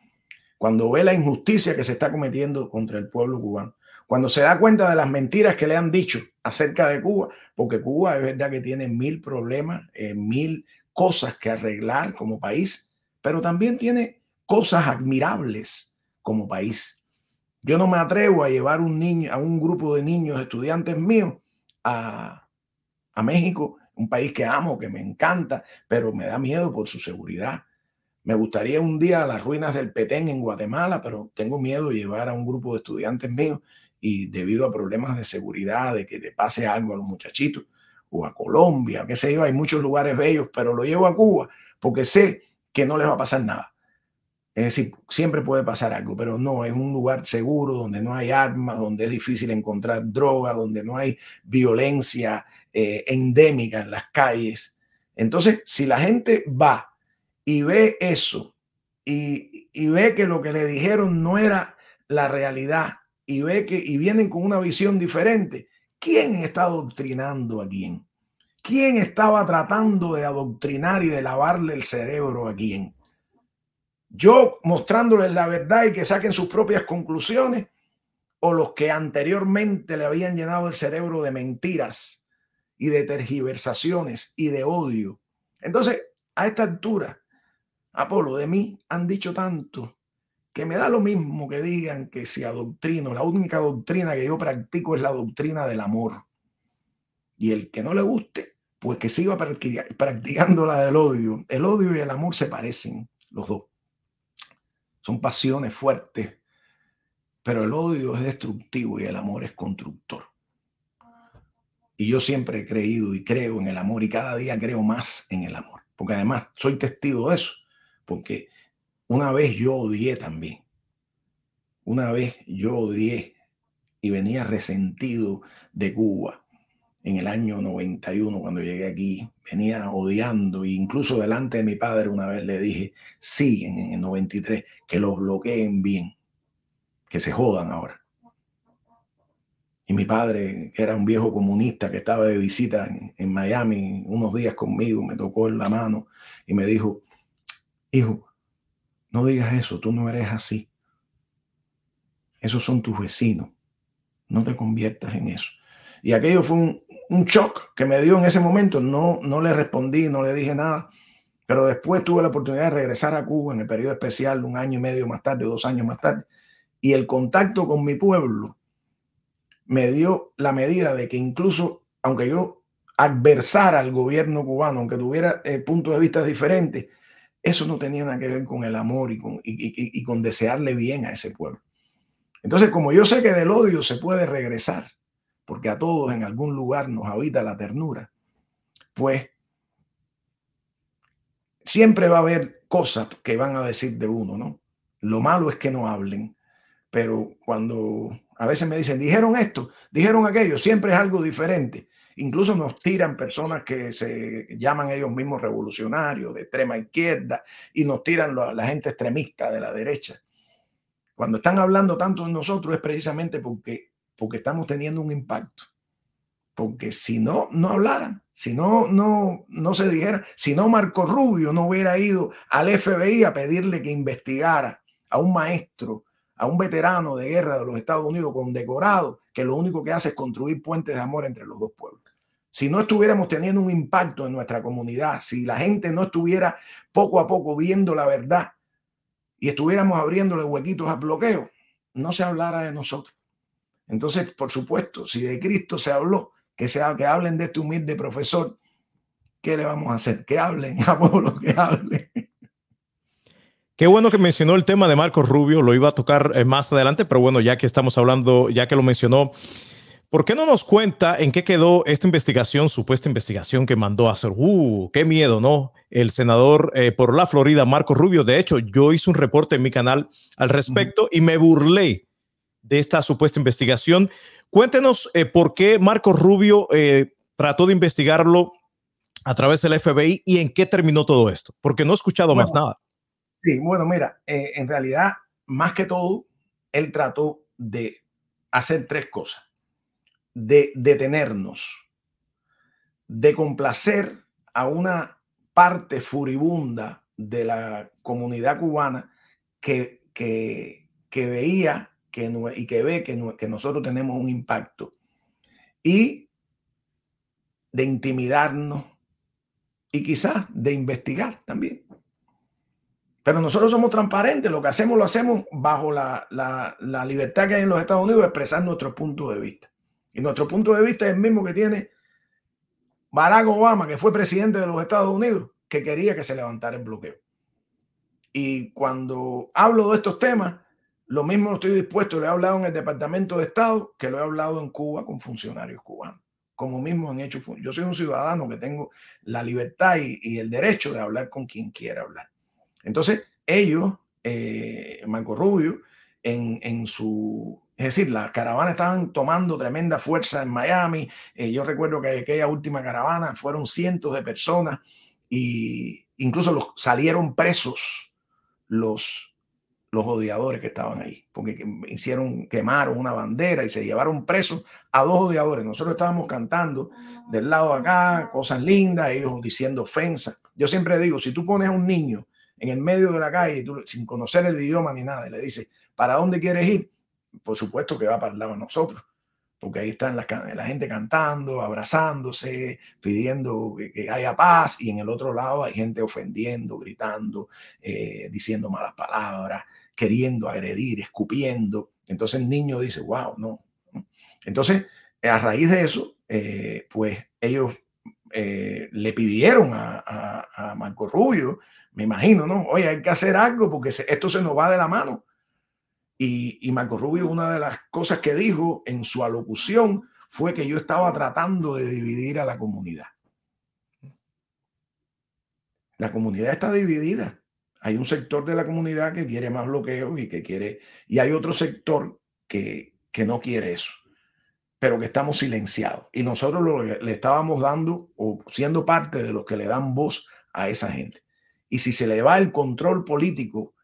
cuando ve la injusticia que se está cometiendo contra el pueblo cubano, cuando se da cuenta de las mentiras que le han dicho acerca de Cuba, porque Cuba es verdad que tiene mil problemas, eh, mil cosas que arreglar como país, pero también tiene cosas admirables como país. Yo no me atrevo a llevar un niño, a un grupo de niños, estudiantes míos, a, a México, un país que amo, que me encanta, pero me da miedo por su seguridad. Me gustaría un día a las ruinas del Petén en Guatemala, pero tengo miedo de llevar a un grupo de estudiantes míos y debido a problemas de seguridad, de que le pase algo a los muchachitos, o a Colombia, qué sé yo, hay muchos lugares bellos, pero lo llevo a Cuba porque sé que no les va a pasar nada. Es decir, siempre puede pasar algo, pero no, es un lugar seguro donde no hay armas, donde es difícil encontrar droga, donde no hay violencia eh, endémica en las calles. Entonces, si la gente va y ve eso y, y ve que lo que le dijeron no era la realidad y ve que y vienen con una visión diferente. ¿Quién está adoctrinando a quién? ¿Quién estaba tratando de adoctrinar y de lavarle el cerebro a quién? Yo mostrándoles la verdad y que saquen sus propias conclusiones o los que anteriormente le habían llenado el cerebro de mentiras y de tergiversaciones y de odio. Entonces, a esta altura, Apolo, de mí han dicho tanto que me da lo mismo que digan que si adoctrino, la única doctrina que yo practico es la doctrina del amor. Y el que no le guste, pues que siga practicando la del odio. El odio y el amor se parecen, los dos. Son pasiones fuertes, pero el odio es destructivo y el amor es constructor. Y yo siempre he creído y creo en el amor y cada día creo más en el amor, porque además soy testigo de eso, porque una vez yo odié también. Una vez yo odié y venía resentido de Cuba en el año 91 cuando llegué aquí. Venía odiando e incluso delante de mi padre una vez le dije, sí, en el 93, que los bloqueen bien, que se jodan ahora. Y mi padre, era un viejo comunista que estaba de visita en, en Miami unos días conmigo, me tocó en la mano y me dijo, hijo, no digas eso, tú no eres así. Esos son tus vecinos. No te conviertas en eso. Y aquello fue un, un shock que me dio en ese momento. No, no le respondí, no le dije nada. Pero después tuve la oportunidad de regresar a Cuba en el periodo especial, un año y medio más tarde, dos años más tarde. Y el contacto con mi pueblo me dio la medida de que incluso, aunque yo adversara al gobierno cubano, aunque tuviera eh, puntos de vista diferentes, eso no tenía nada que ver con el amor y con, y, con desearle bien a ese pueblo. Entonces, como yo sé que del odio se puede regresar, porque a todos en algún lugar nos habita la ternura, pues siempre va a haber cosas que van a decir de uno, ¿no? Lo malo es que no hablen, pero cuando a veces me dicen, dijeron esto, dijeron aquello, siempre es algo diferente. Incluso nos tiran personas que se llaman ellos mismos revolucionarios de extrema izquierda y nos tiran la, gente extremista de la derecha. Cuando están hablando tanto de nosotros es precisamente porque, porque estamos teniendo un impacto. Porque si no, no hablaran, si no, no, no se dijera, si no Marco Rubio no hubiera ido al FBI a pedirle que investigara a un maestro, a un veterano de guerra de los Estados Unidos condecorado, que lo único que hace es construir puentes de amor entre los dos pueblos si no estuviéramos teniendo un impacto en nuestra comunidad, si la gente no estuviera poco a poco viendo la verdad y estuviéramos abriéndole huequitos a bloqueo, no se hablara de nosotros. Entonces, por supuesto, si de Cristo se habló, que, sea, que hablen de este humilde profesor, ¿qué le vamos a hacer? Que hablen, <laughs> a lo que hablen. Qué bueno que mencionó el tema de Marcos Rubio, lo iba a tocar eh, más adelante, pero bueno, ya que estamos hablando, ya que lo mencionó, ¿Por qué no nos cuenta en qué quedó esta investigación, supuesta investigación que mandó a hacer? ¡Uh! ¡Qué miedo, ¿no? El senador eh, por la Florida, Marco Rubio. De hecho, yo hice un reporte en mi canal al respecto y me burlé de esta supuesta investigación. Cuéntenos eh, por qué Marco Rubio eh, trató de investigarlo a través del FBI y en qué terminó todo esto, porque no he escuchado más nada. Sí, bueno, mira, en realidad, más que todo, él trató de hacer tres cosas de detenernos, de complacer a una parte furibunda de la comunidad cubana que, que, veía y que ve que, nosotros tenemos un impacto y de intimidarnos y quizás de investigar también. Pero nosotros somos transparentes, lo que hacemos lo hacemos bajo la, la libertad que hay en los Estados Unidos de expresar nuestro punto de vista. Y nuestro punto de vista es el mismo que tiene Barack Obama, que fue presidente de los Estados Unidos, que quería que se levantara el bloqueo. Y cuando hablo de estos temas, lo mismo estoy dispuesto, lo he hablado en el Departamento de Estado, que lo he hablado en Cuba con funcionarios cubanos. Como mismo han hecho, yo soy un ciudadano que tengo la libertad y, el derecho de hablar con quien quiera hablar. Entonces, ellos, eh, Marco Rubio, en, en su es decir, las caravanas estaban tomando tremenda fuerza en Miami. Eh, yo recuerdo que aquella última caravana fueron cientos de personas y incluso los, salieron presos los, los odiadores que estaban ahí, porque hicieron, quemaron una bandera y se llevaron presos a dos odiadores. Nosotros estábamos cantando del lado de acá cosas lindas, ellos diciendo ofensas. Yo siempre digo, si tú pones a un niño en el medio de la calle sin conocer el idioma ni nada y le dices, ¿para dónde quieres ir? por supuesto que va para el lado de nosotros, porque ahí están la, gente cantando, abrazándose, pidiendo que, haya paz, y en el otro lado hay gente ofendiendo, gritando, eh, diciendo malas palabras, queriendo agredir, escupiendo. Entonces el niño dice, wow, no. Entonces, a raíz de eso, eh, pues ellos eh, le pidieron a, a, Marco Rubio, me imagino, ¿no? Oye, hay que hacer algo porque esto se nos va de la mano. Y, Marco Rubio, una de las cosas que dijo en su alocución fue que yo estaba tratando de dividir a la comunidad. La comunidad está dividida. Hay un sector de la comunidad que quiere más bloqueo y que quiere, y hay otro sector que, que no quiere eso, pero que estamos silenciados. Y nosotros lo, le estábamos dando o siendo parte de los que le dan voz a esa gente. Y si se le va el control político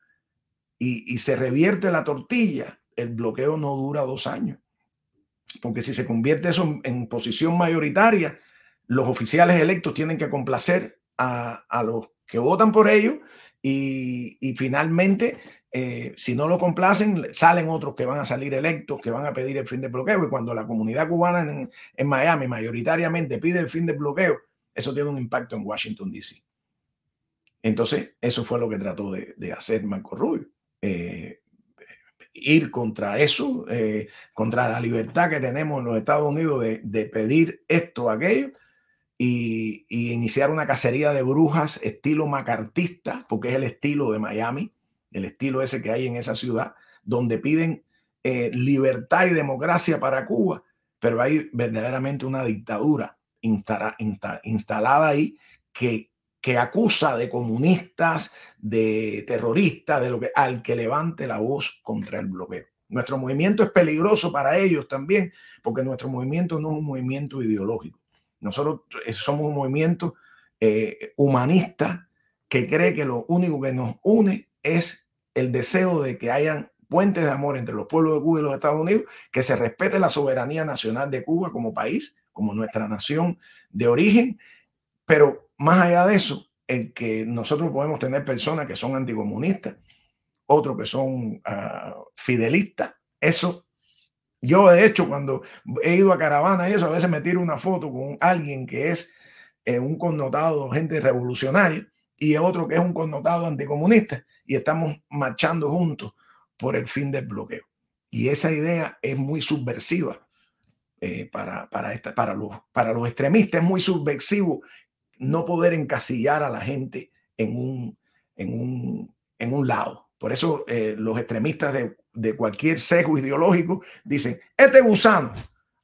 y, se revierte la tortilla, el bloqueo no dura dos años. Porque si se convierte eso en, posición mayoritaria, los oficiales electos tienen que complacer a, los que votan por ellos y, finalmente, eh, si no lo complacen, salen otros que van a salir electos, que van a pedir el fin del bloqueo. Y cuando la comunidad cubana en, en Miami mayoritariamente pide el fin del bloqueo, eso tiene un impacto en Washington, D.C. Entonces, eso fue lo que trató de, de hacer Marco Rubio. Eh, ir contra eso, eh, contra la libertad que tenemos en los Estados Unidos de, pedir esto, aquello, y, iniciar una cacería de brujas estilo macartista, porque es el estilo de Miami, el estilo ese que hay en esa ciudad, donde piden eh, libertad y democracia para Cuba, pero hay verdaderamente una dictadura instalada ahí que que acusa de comunistas, de terroristas, de lo que al que levante la voz contra el bloqueo. Nuestro movimiento es peligroso para ellos también, porque nuestro movimiento no es un movimiento ideológico. Nosotros eh, somos un movimiento eh, humanista que cree que lo único que nos une es el deseo de que hayan puentes de amor entre los pueblos de Cuba y los Estados Unidos, que se respete la soberanía nacional de Cuba como país, como nuestra nación de origen, pero más allá de eso, el que nosotros podemos tener personas que son anticomunistas, otros que son uh, fidelistas, eso yo de hecho cuando he ido a caravana y eso, a veces me tiro una foto con alguien que es eh, un connotado gente revolucionaria y otro que es un connotado anticomunista y estamos marchando juntos por el fin del bloqueo. Y esa idea es muy subversiva eh, para, para, esta, para, los, para los extremistas, es muy subversivo no poder encasillar a la gente en un, en un, en un lado. Por eso eh, los extremistas de, de, cualquier sesgo ideológico dicen, este gusano,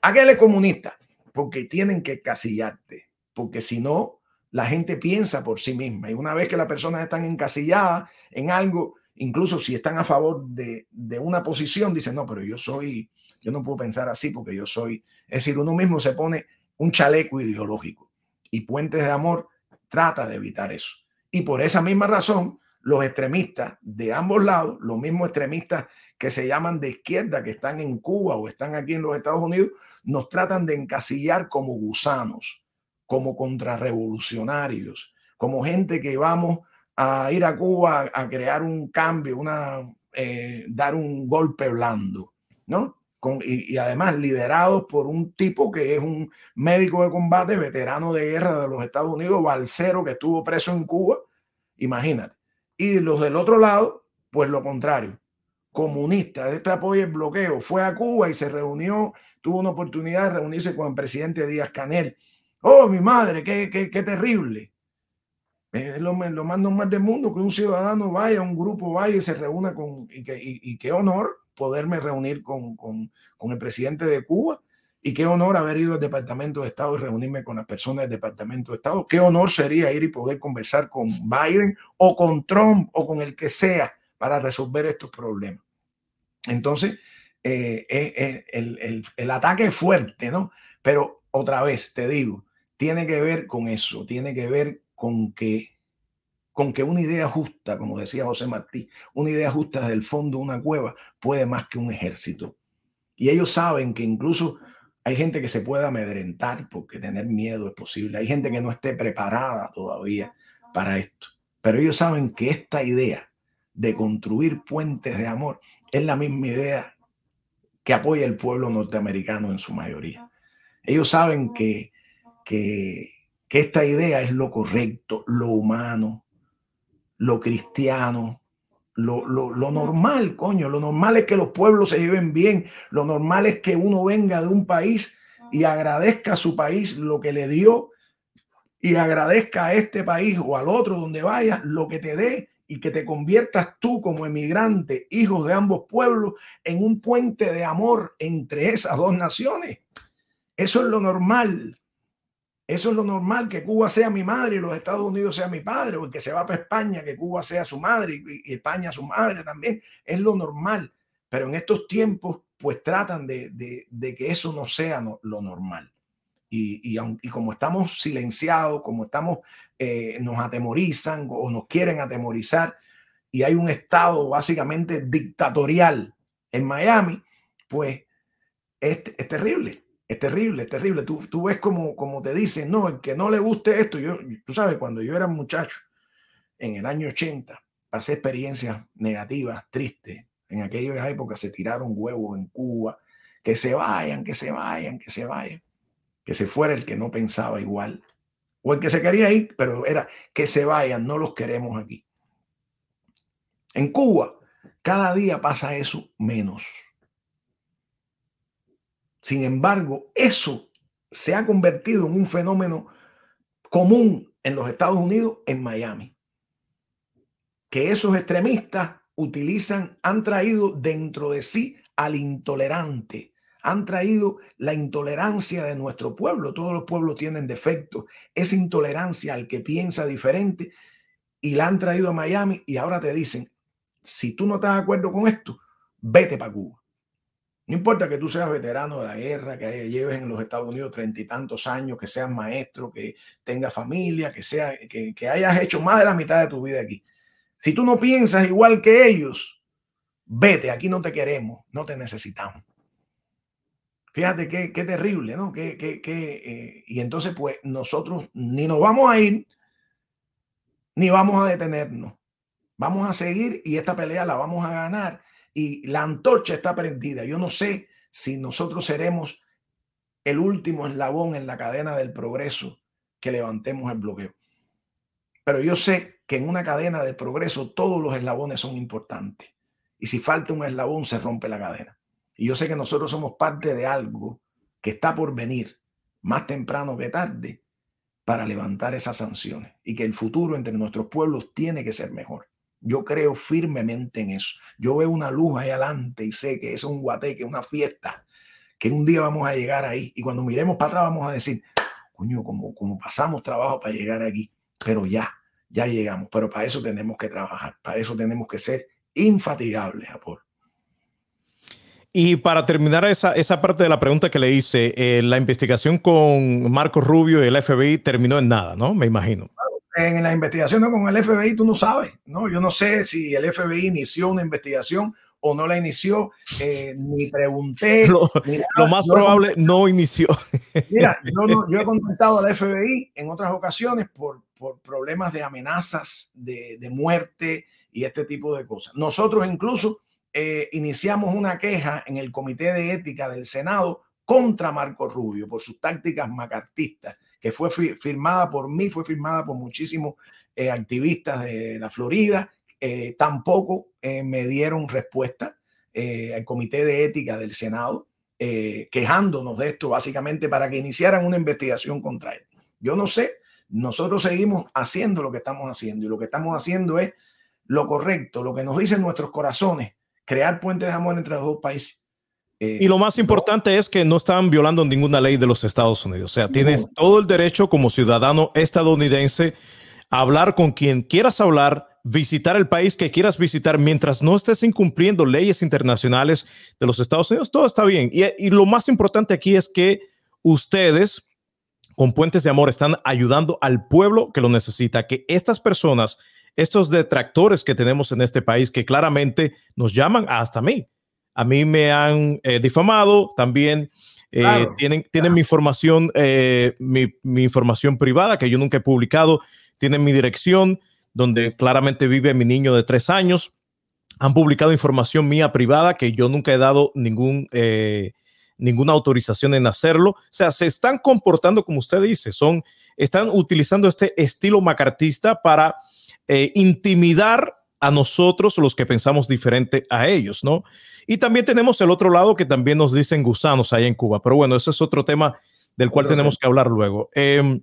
aquel es comunista, porque tienen que encasillarte, porque si no, la gente piensa por sí misma. Y una vez que las personas están encasilladas en algo, incluso si están a favor de, de una posición, dicen, no, pero yo soy, yo no puedo pensar así porque yo soy, es decir, uno mismo se pone un chaleco ideológico y Puentes de Amor trata de evitar eso. Y por esa misma razón, los extremistas de ambos lados, los mismos extremistas que se llaman de izquierda, que están en Cuba o están aquí en los Estados Unidos, nos tratan de encasillar como gusanos, como contrarrevolucionarios, como gente que vamos a ir a Cuba a crear un cambio, una, eh, dar un golpe blando, ¿no? Y, además liderados por un tipo que es un médico de combate, veterano de guerra de los Estados Unidos, balcero que estuvo preso en Cuba, imagínate. Y los del otro lado, pues lo contrario, comunista, este apoyo el bloqueo, fue a Cuba y se reunió, tuvo una oportunidad de reunirse con el presidente Díaz Canel. Oh, mi madre, qué, qué, qué terrible. Es lo, lo, más normal del mundo que un ciudadano vaya, un grupo vaya y se reúna con, y, y qué honor poderme reunir con, con, el presidente de Cuba. Y qué honor haber ido al Departamento de Estado y reunirme con las personas del Departamento de Estado. Qué honor sería ir y poder conversar con Biden o con Trump o con el que sea para resolver estos problemas. Entonces, eh, eh, eh, el, el, el ataque es fuerte, ¿no? Pero otra vez, te digo, tiene que ver con eso, tiene que ver con que con que una idea justa, como decía José Martí, una idea justa desde el fondo de una cueva puede más que un ejército. Y ellos saben que incluso hay gente que se puede amedrentar porque tener miedo es posible. Hay gente que no esté preparada todavía para esto. Pero ellos saben que esta idea de construir puentes de amor es la misma idea que apoya el pueblo norteamericano en su mayoría. Ellos saben que, que, que esta idea es lo correcto, lo humano, lo cristiano, lo, lo, normal, coño. Lo normal es que los pueblos se lleven bien. Lo normal es que uno venga de un país y agradezca a su país lo que le dio y agradezca a este país o al otro donde vayas lo que te dé y que te conviertas tú como emigrante, hijos de ambos pueblos, en un puente de amor entre esas dos naciones. Eso es lo normal. Eso es lo normal, que Cuba sea mi madre y los Estados Unidos sea mi padre, o el que se va para España, que Cuba sea su madre y, España su madre también. Es lo normal. Pero en estos tiempos, pues tratan de, que eso no sea lo normal. Y, y, como estamos silenciados, como estamos, eh, nos atemorizan o nos quieren atemorizar, y hay un estado básicamente dictatorial en Miami, pues es, es terrible es terrible, es terrible. Tú, tú ves como, como te dicen, no, el que no le guste esto, yo, tú sabes, cuando yo era muchacho, en el año 80, pasé experiencias negativas, tristes. En aquella época se tiraron huevos en Cuba, que se vayan, que se vayan, que se vayan, que se fuera el que no pensaba igual, o el que se quería ir, pero era que se vayan, no los queremos aquí. En Cuba, cada día pasa eso menos. Sin embargo, eso se ha convertido en un fenómeno común en los Estados Unidos, en Miami. Que esos extremistas utilizan, han traído dentro de sí al intolerante, han traído la intolerancia de nuestro pueblo. Todos los pueblos tienen defectos. Esa intolerancia al que piensa diferente y la han traído a Miami y ahora te dicen, si tú no estás de acuerdo con esto, vete para Cuba. No importa que tú seas veterano de la guerra, que lleves en los Estados Unidos treinta y tantos años, que seas maestro, que tengas familia, que, sea, que, hayas hecho más de la mitad de tu vida aquí. Si tú no piensas igual que ellos, vete, aquí no te queremos, no te necesitamos. Fíjate qué, qué terrible, ¿no? Que, que, eh, y entonces, pues nosotros ni nos vamos a ir, ni vamos a detenernos. Vamos a seguir y esta pelea la vamos a ganar. La antorcha está prendida. Yo no sé si nosotros seremos el último eslabón en la cadena del progreso que levantemos el bloqueo. Pero yo sé que en una cadena de progreso todos los eslabones son importantes. Y si falta un eslabón, se rompe la cadena. Y yo sé que nosotros somos parte de algo que está por venir más temprano que tarde para levantar esas sanciones y que el futuro entre nuestros pueblos tiene que ser mejor. Yo creo firmemente en eso. Yo veo una luz ahí adelante y sé que es un guateque, una fiesta, que un día vamos a llegar ahí y cuando miremos para atrás vamos a decir, coño, como, como pasamos trabajo para llegar aquí, pero ya, ya llegamos. Pero para eso tenemos que trabajar, para eso tenemos que ser infatigables, Apolo. Y para terminar esa, esa parte de la pregunta que le hice, eh, la investigación con Marcos Rubio y el FBI terminó en nada, ¿no? Me imagino. En la investigación con el FBI tú no sabes, ¿no? Yo no sé si el FBI inició una investigación o no la inició, eh, ni pregunté. <laughs> Lo, más probable no inició. Mira, <laughs> yo, yo, he contactado al FBI en otras ocasiones por, por problemas de amenazas, de, de muerte y este tipo de cosas. Nosotros incluso eh, iniciamos una queja en el Comité de Ética del Senado contra Marco Rubio por sus tácticas macartistas, que fue firmada por mí, fue firmada por muchísimos eh, activistas de la Florida. Eh, tampoco me dieron respuesta al Comité de Ética del Senado, quejándonos de esto, básicamente para que iniciaran una investigación contra él. Yo no sé, nosotros seguimos haciendo lo que estamos haciendo y lo que estamos haciendo es lo correcto, lo que nos dicen nuestros corazones, crear puentes de amor entre los dos países. Eh, y lo más importante es que no están violando ninguna ley de los Estados Unidos. O sea, tienes todo el derecho como ciudadano estadounidense a hablar con quien quieras hablar, visitar el país que quieras visitar mientras no estés incumpliendo leyes internacionales de los Estados Unidos. Todo está bien. Y, y lo más importante aquí es que ustedes con puentes de amor están ayudando al pueblo que lo necesita, que estas personas estos detractores que tenemos en este país que claramente nos llaman hasta mí. A mí me han eh, difamado, también eh, tienen, tienen mi información, eh, mi, mi, información privada que yo nunca he publicado, tienen mi dirección donde claramente vive mi niño de tres años. Han publicado información mía privada que yo nunca he dado ningún, ninguna autorización en hacerlo. O sea, se están comportando como usted dice, son, están utilizando este estilo macartista para intimidar a nosotros los que pensamos diferente a ellos, ¿no? Y también tenemos el otro lado que también nos dicen gusanos ahí en Cuba, pero bueno, eso es otro tema del cual tenemos que hablar luego. Em,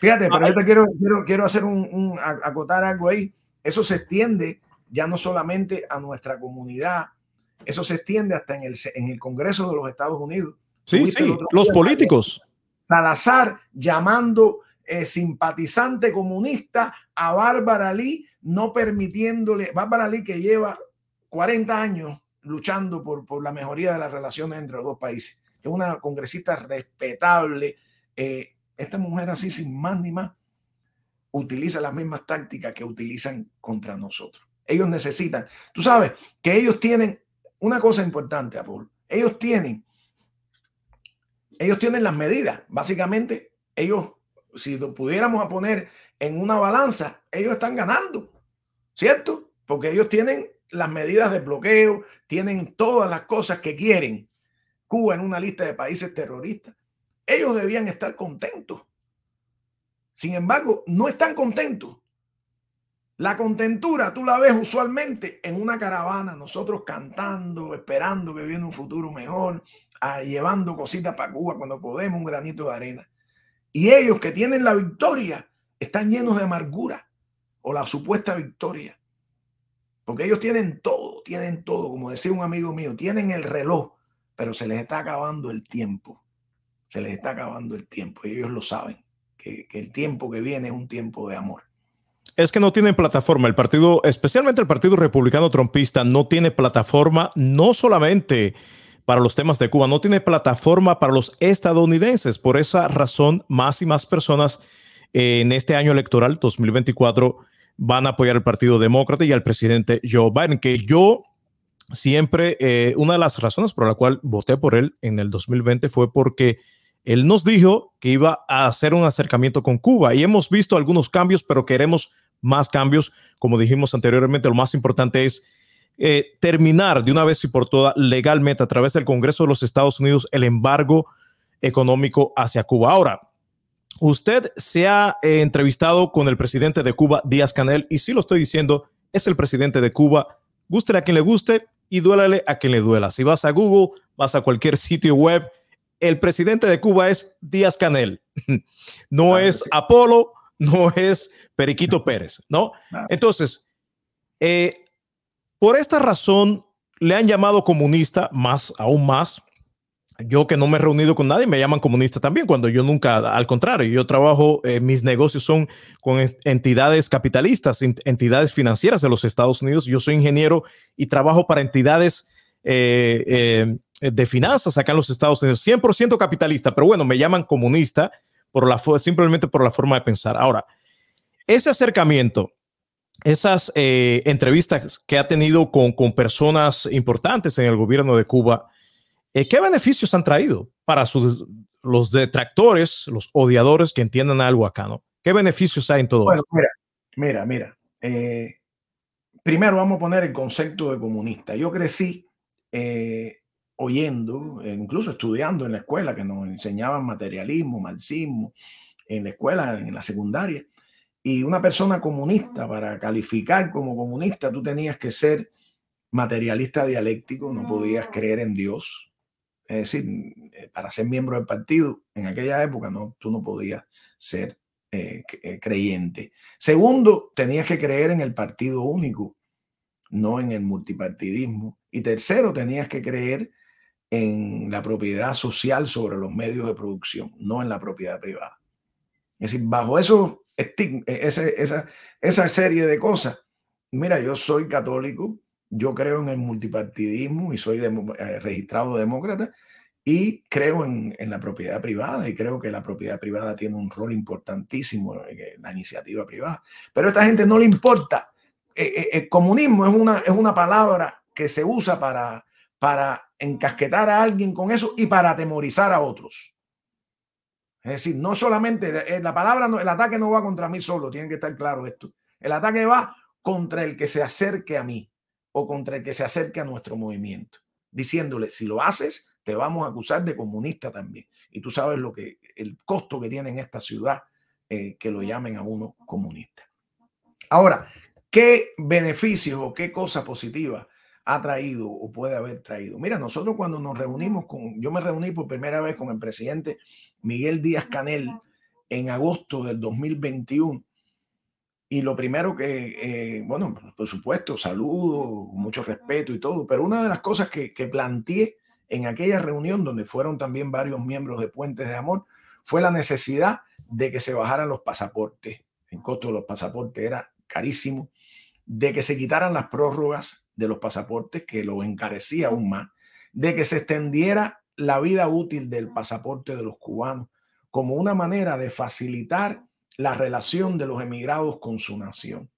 Fíjate, pero te quiero, quiero, quiero hacer un, acotar algo ahí. Eso se extiende ya no solamente a nuestra comunidad, eso se extiende hasta en el, en el Congreso de los Estados Unidos. Sí, sí, los políticos. Salazar llamando eh, simpatizante comunista a Bárbara Lee, no permitiéndole, Bárbara Lee que lleva 40 años luchando por, por la mejoría de las relaciones entre los dos países, es una congresista respetable. Eh, esta mujer así, sin más ni más, utiliza las mismas tácticas que utilizan contra nosotros. Ellos necesitan, tú sabes que ellos tienen una cosa importante, Apolo. Ellos tienen, ellos tienen las medidas. Básicamente, ellos si lo pudiéramos poner en una balanza, ellos están ganando, ¿cierto? Porque ellos tienen las medidas de bloqueo, tienen todas las cosas que quieren. Cuba en una lista de países terroristas. Ellos debían estar contentos. Sin embargo, no están contentos. La contentura tú la ves usualmente en una caravana, nosotros cantando, esperando que viene un futuro mejor, ah, llevando cositas para Cuba cuando podemos, un granito de arena. Y ellos que tienen la victoria están llenos de amargura o la supuesta victoria. Porque ellos tienen todo, tienen todo, como decía un amigo mío, tienen el reloj, pero se les está acabando el tiempo. Se les está acabando el tiempo y ellos lo saben, que, el tiempo que viene es un tiempo de amor. Es que no tienen plataforma. El partido, especialmente el Partido Republicano Trompista, no tiene plataforma, no solamente para los temas de Cuba, no tiene plataforma para los estadounidenses. Por esa razón, más y más personas eh, en este año electoral 2024 van a apoyar al Partido Demócrata y al presidente Joe Biden, que yo siempre, eh, una de las razones por la cual voté por él en el 2020 fue porque él nos dijo que iba a hacer un acercamiento con Cuba y hemos visto algunos cambios, pero queremos más cambios. Como dijimos anteriormente, lo más importante es eh, terminar de una vez y por todas legalmente a través del Congreso de los Estados Unidos el embargo económico hacia Cuba. Ahora, usted se ha eh, entrevistado con el presidente de Cuba, Díaz Canel, y si lo estoy diciendo, es el presidente de Cuba. Guste a quien le guste y duélale a quien le duela. Si vas a Google, vas a cualquier sitio web, el presidente de Cuba es Díaz Canel, <laughs> no es Apolo, no es Periquito Pérez, ¿no? Entonces, eh, por esta razón le han llamado comunista más, aún más. Yo que no me he reunido con nadie, me llaman comunista también, cuando yo nunca, al contrario, yo trabajo, eh, mis negocios son con entidades capitalistas, entidades financieras de los Estados Unidos. Yo soy ingeniero y trabajo para entidades eh, de finanzas acá en los Estados Unidos, 100% capitalista, pero bueno, me llaman comunista por la, simplemente por la forma de pensar. Ahora, ese acercamiento, esas eh, entrevistas que ha tenido con, con, personas importantes en el gobierno de Cuba, eh, ¿qué beneficios han traído para sus, los detractores, los odiadores que entiendan algo acá, ¿no? ¿Qué beneficios hay en todo esto? Mira, mira, mira. Eh, primero vamos a poner el concepto de comunista. Yo crecí oyendo, incluso estudiando en la escuela, que nos enseñaban materialismo, marxismo, en la escuela, en la secundaria. Y una persona comunista, para calificar como comunista, tú tenías que ser materialista dialéctico, no podías mm. creer en Dios. Es decir, eh, para ser miembro del partido, en aquella época no, tú no podías ser eh, eh, creyente. Segundo, tenías que creer en el partido único, no en el multipartidismo. Y tercero, tenías que creer en la propiedad social sobre los medios de producción, no en la propiedad privada. Es decir, bajo eso e, esa, esa serie de cosas. Mira, yo soy católico, yo creo en el multipartidismo y soy eh, registrado demócrata y creo en, en, la propiedad privada y creo que la propiedad privada tiene un rol importantísimo en la iniciativa privada. Pero a esta gente no le importa. E, e, el comunismo es una, es una palabra que se usa para, para encasquetar a alguien con eso y para atemorizar a otros. Es decir, no solamente eh, la palabra, el ataque no va contra mí solo, tiene que estar claro esto. El ataque va contra el que se acerque a mí o contra el que se acerque a nuestro movimiento, diciéndole, si lo haces, te vamos a acusar de comunista también. Y tú sabes lo que, el costo que tiene en esta ciudad eh, que lo llamen a uno comunista. Ahora, ¿qué beneficios o qué cosa positiva ha traído o puede haber traído. Mira, nosotros cuando nos reunimos con, yo me reuní por primera vez con el presidente Miguel Díaz Canel en agosto del 2021. Y lo primero que, eh, bueno, por supuesto, saludo, mucho respeto y todo, pero una de las cosas que, que planteé en aquella reunión donde fueron también varios miembros de Puentes de Amor fue la necesidad de que se bajaran los pasaportes. El costo de los pasaportes era carísimo, de que se quitaran las prórrogas de los pasaportes, que lo encarecía aún más, de que se extendiera la vida útil del pasaporte de los cubanos como una manera de facilitar la relación de los emigrados con su nación.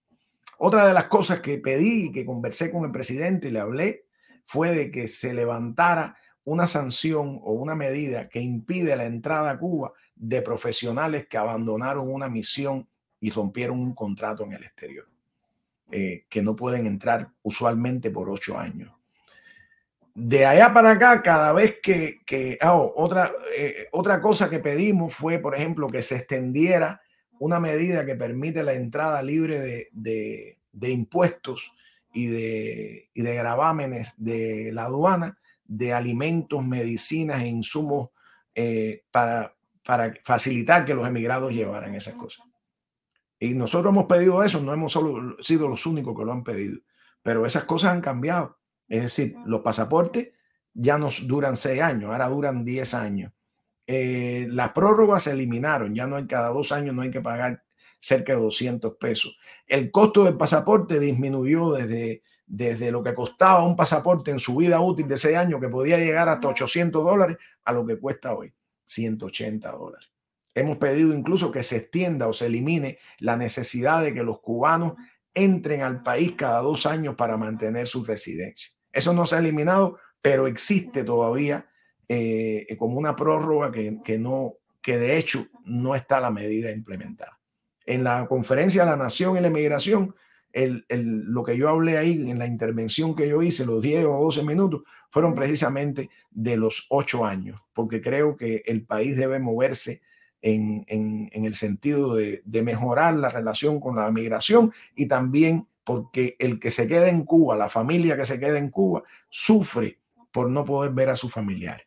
Otra de las cosas que pedí y que conversé con el presidente y le hablé fue de que se levantara una sanción o una medida que impide la entrada a Cuba de profesionales que abandonaron una misión y rompieron un contrato en el exterior. Eh, que no pueden entrar usualmente por ocho años. De allá para acá, cada vez que, que ah, oh, otra, eh, otra cosa que pedimos fue, por ejemplo, que se extendiera una medida que permite la entrada libre de, de, de impuestos y de, y de gravámenes de la aduana de alimentos, medicinas e insumos eh, para, para facilitar que los emigrados llevaran esas cosas. Y nosotros hemos pedido eso, no hemos solo sido los únicos que lo han pedido, pero esas cosas han cambiado. Es decir, los pasaportes ya nos duran seis años, ahora duran diez años. Eh, las prórrogas se eliminaron, ya no hay cada dos años, no hay que pagar cerca de 200 pesos. El costo del pasaporte disminuyó desde, desde lo que costaba un pasaporte en su vida útil de seis años, que podía llegar hasta 800 dólares, a lo que cuesta hoy, 180 dólares. Hemos pedido incluso que se extienda o se elimine la necesidad de que los cubanos entren al país cada dos años para mantener su residencia. Eso no se ha eliminado, pero existe todavía eh, como una prórroga que, que, no, que de hecho no está la medida implementada. En la conferencia de la Nación y la Inmigración, el, lo que yo hablé ahí en la intervención que yo hice, los 10 o 12 minutos, fueron precisamente de los ocho años, porque creo que el país debe moverse en, en, el sentido de, de, mejorar la relación con la migración y también porque el que se quede en Cuba, la familia que se queda en Cuba, sufre por no poder ver a sus familiares.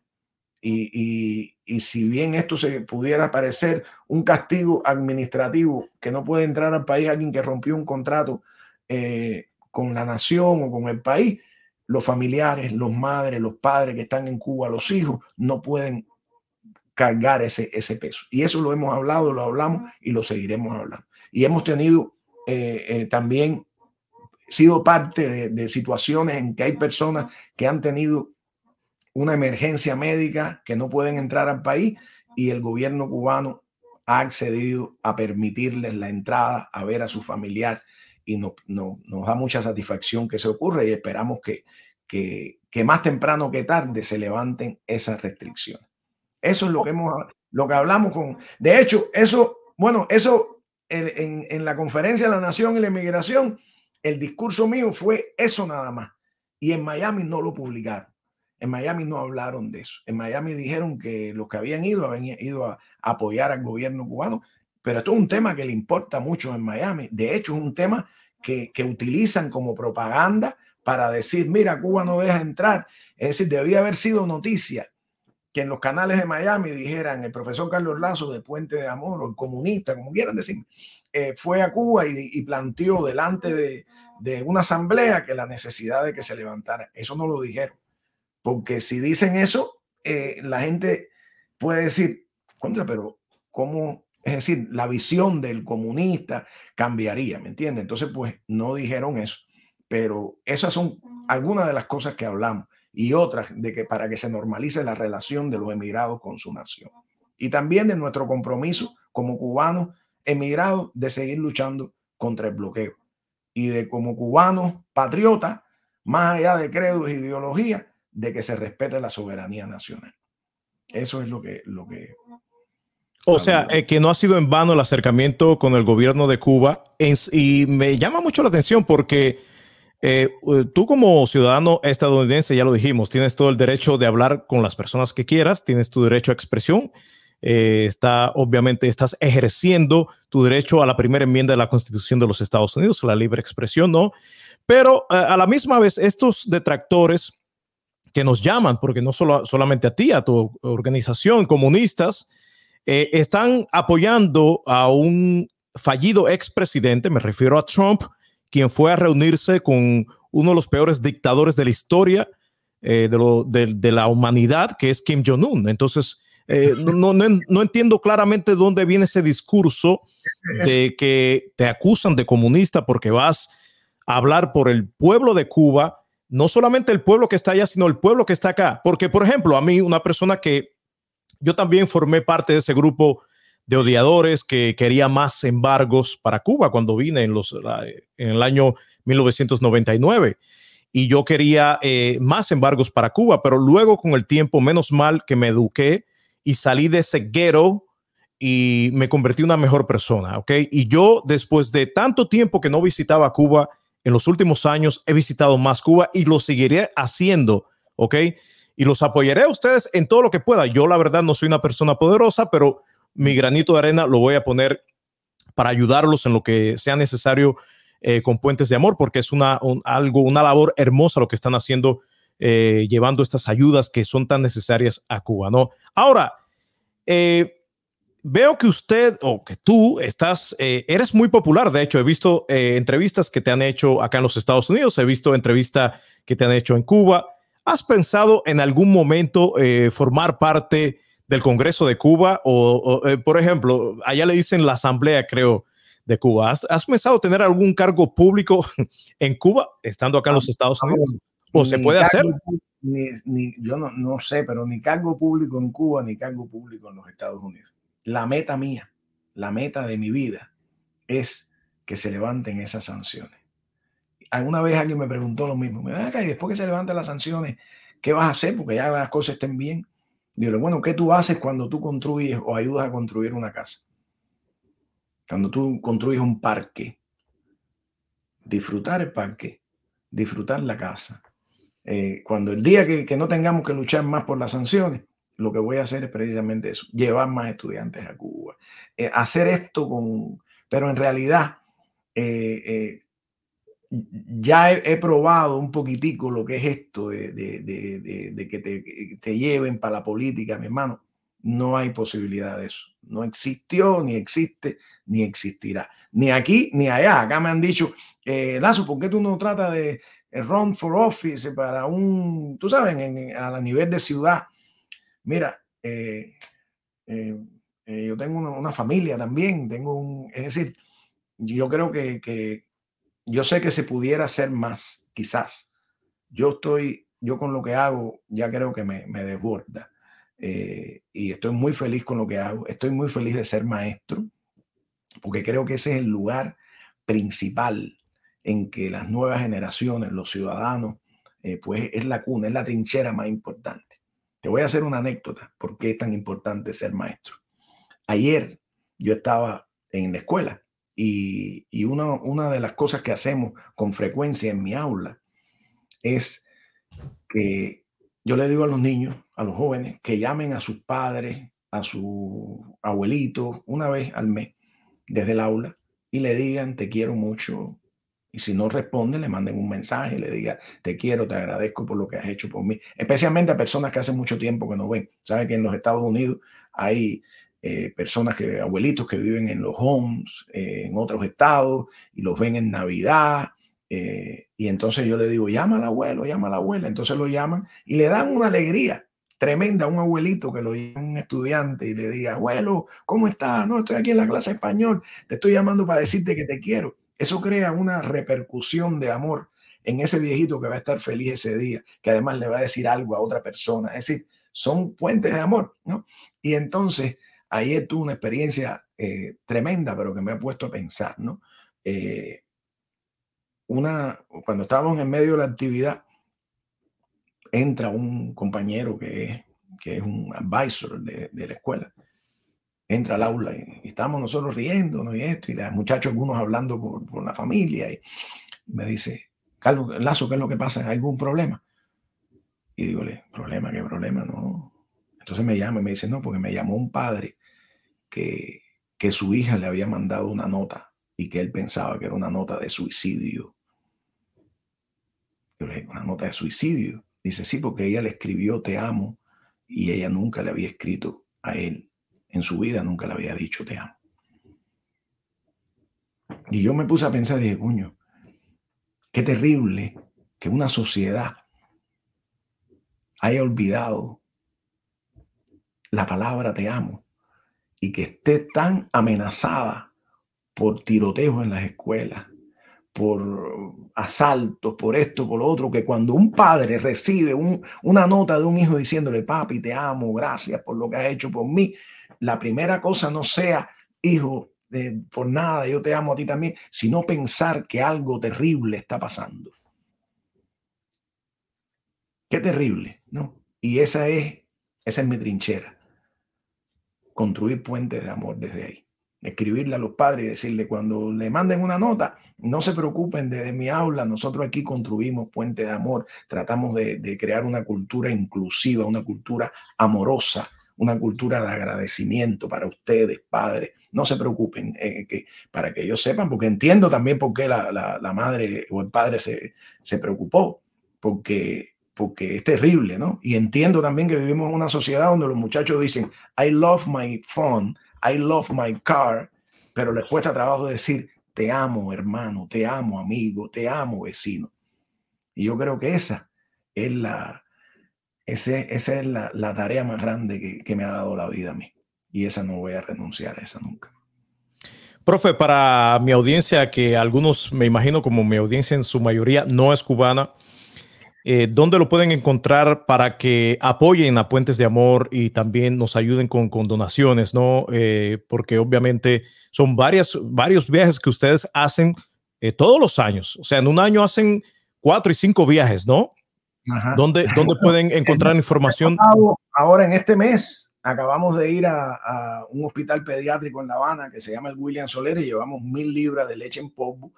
Y, y, y, si bien esto se pudiera parecer un castigo administrativo, que no puede entrar al país alguien que rompió un contrato eh, con la nación o con el país, los familiares, los madres, los padres que están en Cuba, los hijos, no pueden cargar ese, ese peso. Y eso lo hemos hablado, lo hablamos y lo seguiremos hablando. Y hemos tenido eh, eh, también sido parte de, de, situaciones en que hay personas que han tenido una emergencia médica que no pueden entrar al país y el gobierno cubano ha accedido a permitirles la entrada a ver a su familiar y no, no, nos da mucha satisfacción que se ocurra y esperamos que, que, que, más temprano que tarde se levanten esas restricciones. Eso es lo que hemos, lo que hablamos con, de hecho, eso, bueno, eso en, en la conferencia de la Nación y la Inmigración, el discurso mío fue eso nada más. Y en Miami no lo publicaron. En Miami no hablaron de eso. En Miami dijeron que los que habían ido habían ido a apoyar al gobierno cubano, pero esto es un tema que le importa mucho en Miami. De hecho, es un tema que, que utilizan como propaganda para decir, mira, Cuba no deja entrar. Es decir, debía haber sido noticia que en los canales de Miami dijeran el profesor Carlos Lazo de Puente de Amor o el comunista, como quieran decir, eh, fue a Cuba y, planteó delante de, de, una asamblea que la necesidad de que se levantara. Eso no lo dijeron. Porque si dicen eso, eh, la gente puede decir, contra, pero ¿cómo es decir, la visión del comunista cambiaría, ¿me entiendes? Entonces, pues no dijeron eso, pero esas son algunas de las cosas que hablamos y otras de que para que se normalice la relación de los emigrados con su nación. Y también de nuestro compromiso como cubanos emigrados de seguir luchando contra el bloqueo y de como cubanos patriotas, más allá de credos e ideologías, de que se respete la soberanía nacional. Eso es lo que, lo que o sea, eh, que no ha sido en vano el acercamiento con el gobierno de Cuba. y me llama mucho la atención porque eh, tú como ciudadano estadounidense, ya lo dijimos, tienes todo el derecho de hablar con las personas que quieras, tienes tu derecho a expresión. Eh, está, obviamente, estás ejerciendo tu derecho a la primera enmienda de la Constitución de los Estados Unidos, la libre expresión, ¿no? Pero a la misma vez, estos detractores que nos llaman, porque no solo, solamente a ti, a tu organización, comunistas, eh, están apoyando a un fallido expresidente, me refiero a Trump, quien fue a reunirse con uno de los peores dictadores de la historia eh, de, la humanidad, que es Kim Jong-un. Entonces, eh, no, no, no, entiendo claramente dónde viene ese discurso de que te acusan de comunista porque vas a hablar por el pueblo de Cuba, no solamente el pueblo que está allá, sino el pueblo que está acá. Porque, por ejemplo, a mí, una persona que yo también formé parte de ese grupo de odiadores que quería más embargos para Cuba cuando vine en, los, en el año 1999. Y yo quería eh, más embargos para Cuba, pero luego con el tiempo, menos mal que me eduqué y salí de ese ghetto y me convertí en una mejor persona, ¿ok? Y yo, después de tanto tiempo que no visitaba Cuba, en los últimos años he visitado más Cuba y lo seguiré haciendo, ¿ok? y los apoyaré a ustedes en todo lo que pueda. Yo la verdad no soy una persona poderosa, pero mi granito de arena lo voy a poner para ayudarlos en lo que sea necesario eh, con Puentes de Amor, porque es una, algo, una labor hermosa lo que están haciendo, eh, llevando estas ayudas que son tan necesarias a Cuba, ¿no? Ahora, eh, veo que usted o que tú estás, eres muy popular, de hecho, he visto entrevistas que te han hecho acá en los Estados Unidos, he visto entrevistas que te han hecho en Cuba, ¿Has pensado en algún momento eh, formar parte del Congreso de Cuba? O, eh, por ejemplo, allá le dicen la Asamblea, creo, de Cuba. ¿Has, ¿Has, pensado tener algún cargo público <laughs> en Cuba, estando acá en los Estados Unidos? ¿O se puede hacer? Ni, ni, yo no, no sé, pero ni cargo público en Cuba, ni cargo público en los Estados Unidos. La meta mía, la meta de mi vida es que se levanten esas sanciones. Alguna vez alguien me preguntó lo mismo. Me dijo, y después que se levanten las sanciones, ¿qué vas a hacer? Porque ya las cosas estén bien. Digo, bueno, ¿qué tú haces cuando tú construyes o ayudas a construir una casa? Cuando tú construyes un parque, disfrutar el parque, disfrutar la casa. Eh, cuando el día que, que, no tengamos que luchar más por las sanciones, lo que voy a hacer es precisamente eso, llevar más estudiantes a Cuba. Eh, hacer esto con, pero en realidad eh, eh, ya he, probado un poquitico lo que es esto de que te, te, lleven para la política, mi hermano. No hay posibilidad de eso. No existió, ni existe, ni existirá. Ni aquí, ni allá. Acá me han dicho, eh, Lazo, ¿por qué tú no tratas de run for office para un, tú sabes, en, a nivel de ciudad? Mira, eh, eh, eh, yo tengo una, una, familia también, tengo un, es decir, yo creo que, que, yo sé que se pudiera hacer más, quizás. Yo estoy, yo con lo que hago, ya creo que me, me desborda. Eh, y estoy muy feliz con lo que hago. Estoy muy feliz de ser maestro, porque creo que ese es el lugar principal en que las nuevas generaciones, los ciudadanos, eh, pues es la cuna, es la trinchera más importante. Te voy a hacer una anécdota, por qué es tan importante ser maestro. Ayer yo estaba en la escuela y, una de las cosas que hacemos con frecuencia en mi aula es que yo le digo a los niños, a los jóvenes, que llamen a sus padres, a su abuelito, una vez al mes desde el aula y le digan, te quiero mucho. Y si no responden, le manden un mensaje, le digan, te quiero, te agradezco por lo que has hecho por mí. Especialmente a personas que hace mucho tiempo que no ven. Sabe que en los Estados Unidos hay eh, personas que, abuelitos que viven en los homes, eh, en otros estados, y los ven en Navidad. Eh, y entonces yo le digo, llama al abuelo, llama a la abuela. Entonces lo llaman y le dan una alegría tremenda a un abuelito que lo llama un estudiante y le diga, abuelo, ¿cómo estás? No, estoy aquí en la clase español, te estoy llamando para decirte que te quiero. Eso crea una repercusión de amor en ese viejito que va a estar feliz ese día, que además le va a decir algo a otra persona. Es decir, son puentes de amor, ¿no? Y entonces ayer tuve una experiencia eh, tremenda, pero que me ha puesto a pensar, ¿no? Eh, una, cuando estábamos en medio de la actividad, entra un compañero que es, que es un advisor de, de la escuela, entra al aula y, estamos nosotros riéndonos y esto, y los muchachos algunos hablando por, por la familia, y me dice, Carlos Lazo, ¿qué es lo que pasa? ¿Hay algún problema? Y digo, ¿problema? ¿Qué problema? No. Entonces me llama y me dice, no, porque me llamó un padre que, que su hija le había mandado una nota y que él pensaba que era una nota de suicidio. Yo le dije, una nota de suicidio. Dice, sí, porque ella le escribió te amo y ella nunca le había escrito a él. En su vida nunca le había dicho te amo. Y yo me puse a pensar y dije, coño, qué terrible que una sociedad haya olvidado la palabra te amo y que esté tan amenazada por tiroteos en las escuelas, por asaltos, por esto, por lo otro, que cuando un padre recibe un, una nota de un hijo diciéndole, papi, te amo, gracias por lo que has hecho por mí, la primera cosa no sea, hijo, eh, por nada, yo te amo a ti también, sino pensar que algo terrible está pasando. Qué terrible, ¿no? Y esa es, esa es mi trinchera construir puentes de amor desde ahí. Escribirle a los padres y decirle, cuando le manden una nota, no se preocupen desde mi aula, nosotros aquí construimos puentes de amor, tratamos de, de crear una cultura inclusiva, una cultura amorosa, una cultura de agradecimiento para ustedes, padres. No se preocupen, eh, que, para que ellos sepan, porque entiendo también por qué la, la, la madre o el padre se, se preocupó, porque porque es terrible, ¿no? Y entiendo también que vivimos en una sociedad donde los muchachos dicen, I love my phone, I love my car, pero les cuesta trabajo decir, te amo hermano, te amo amigo, te amo vecino. Y yo creo que esa es la, esa es la, tarea más grande que, me ha dado la vida a mí. Y esa no voy a renunciar a esa nunca. Profe, para mi audiencia, que algunos me imagino como mi audiencia en su mayoría no es cubana, eh, ¿dónde lo pueden encontrar para que apoyen a Puentes de Amor y también nos ayuden con, con donaciones, ¿no? Eh, porque obviamente son varias, varios viajes que ustedes hacen eh, todos los años. O sea, en un año hacen cuatro y cinco viajes, ¿no? ¿Dónde, <laughs> ¿Dónde, pueden encontrar información? Ahora en este mes acabamos de ir a, un hospital pediátrico en La Habana que se llama el William Soler y llevamos mil libras de leche en polvo,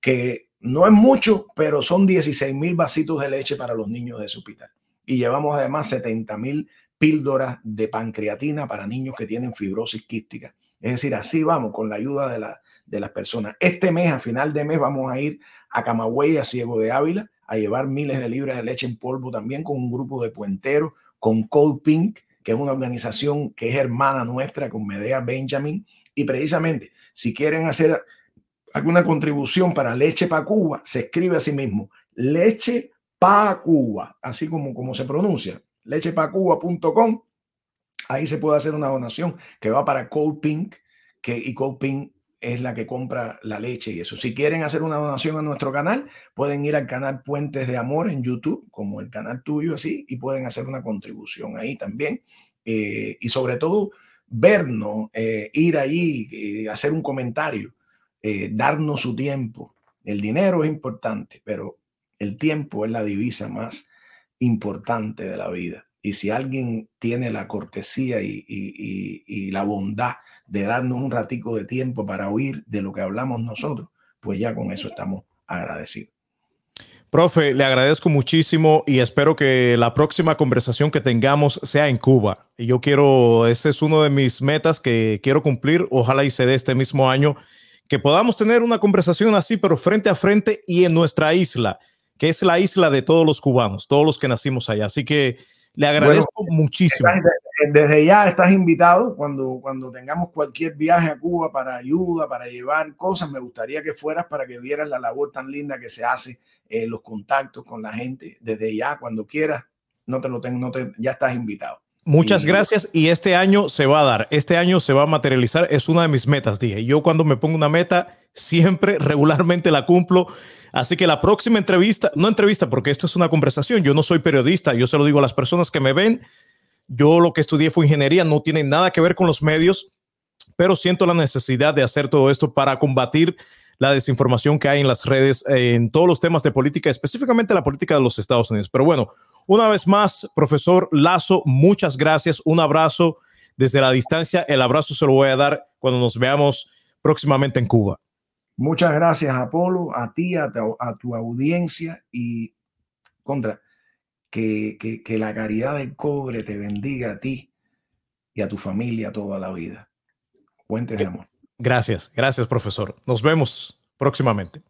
que no es mucho, pero son 16 mil vasitos de leche para los niños de ese hospital. Y llevamos además 70 mil píldoras de pancreatina para niños que tienen fibrosis quística. Es decir, así vamos con la ayuda de, la, de las personas. Este mes, a final de mes, vamos a ir a Camagüey, a Ciego de Ávila, a llevar miles de libras de leche en polvo también con un grupo de puenteros, con Cold Pink, que es una organización que es hermana nuestra con Medea Benjamin. Y precisamente, si quieren hacer alguna contribución para Leche para Cuba, se escribe a sí mismo, Leche para Cuba, así como, como se pronuncia, lechepacuba.com. Ahí se puede hacer una donación que va para Cold Pink, que, y Cold Pink es la que compra la leche y eso. Si quieren hacer una donación a nuestro canal, pueden ir al canal Puentes de Amor en YouTube, como el canal tuyo, así, y pueden hacer una contribución ahí también. Eh, y sobre todo, vernos, eh, ir ahí, eh, hacer un comentario, darnos su tiempo. El dinero es importante, pero el tiempo es la divisa más importante de la vida. Y si alguien tiene la cortesía y la bondad de darnos un ratico de tiempo para oír de lo que hablamos nosotros, pues ya con eso estamos agradecidos. Profe, le agradezco muchísimo y espero que la próxima conversación que tengamos sea en Cuba. Y yo quiero, ese es uno de mis metas que quiero cumplir, ojalá y se dé este mismo año, que podamos tener una conversación así, pero frente a frente y en nuestra isla, que es la isla de todos los cubanos, todos los que nacimos allá. Así que le agradezco muchísimo desde ya estás invitado cuando, cuando tengamos cualquier viaje a Cuba para ayuda, para llevar cosas. Me gustaría que fueras para que vieras la labor tan linda que se hace, eh, los contactos con la gente. Desde ya, cuando quieras, no te lo tengo, no te, ya estás invitado. Muchas gracias y este año se va a dar, este año se va a materializar, es una de mis metas, dije. Yo cuando me pongo una meta, siempre <laughs> regularmente la cumplo. Así que la próxima entrevista, no entrevista porque esto es una conversación, yo no soy periodista, yo se lo digo a las personas que me ven, yo lo que estudié fue ingeniería, no tiene nada que ver con los medios, pero siento la necesidad de hacer todo esto para combatir la desinformación que hay en las redes, en todos los temas de política, específicamente la política de los Estados Unidos. Pero bueno, una vez más, profesor Lazo, muchas gracias. Un abrazo desde la distancia. El abrazo se lo voy a dar cuando nos veamos próximamente en Cuba. Muchas gracias, Apolo, a ti, a tu audiencia y contra que, la caridad del cobre te bendiga a ti y a tu familia toda la vida. Puente de amor. Gracias, gracias, profesor. Nos vemos próximamente.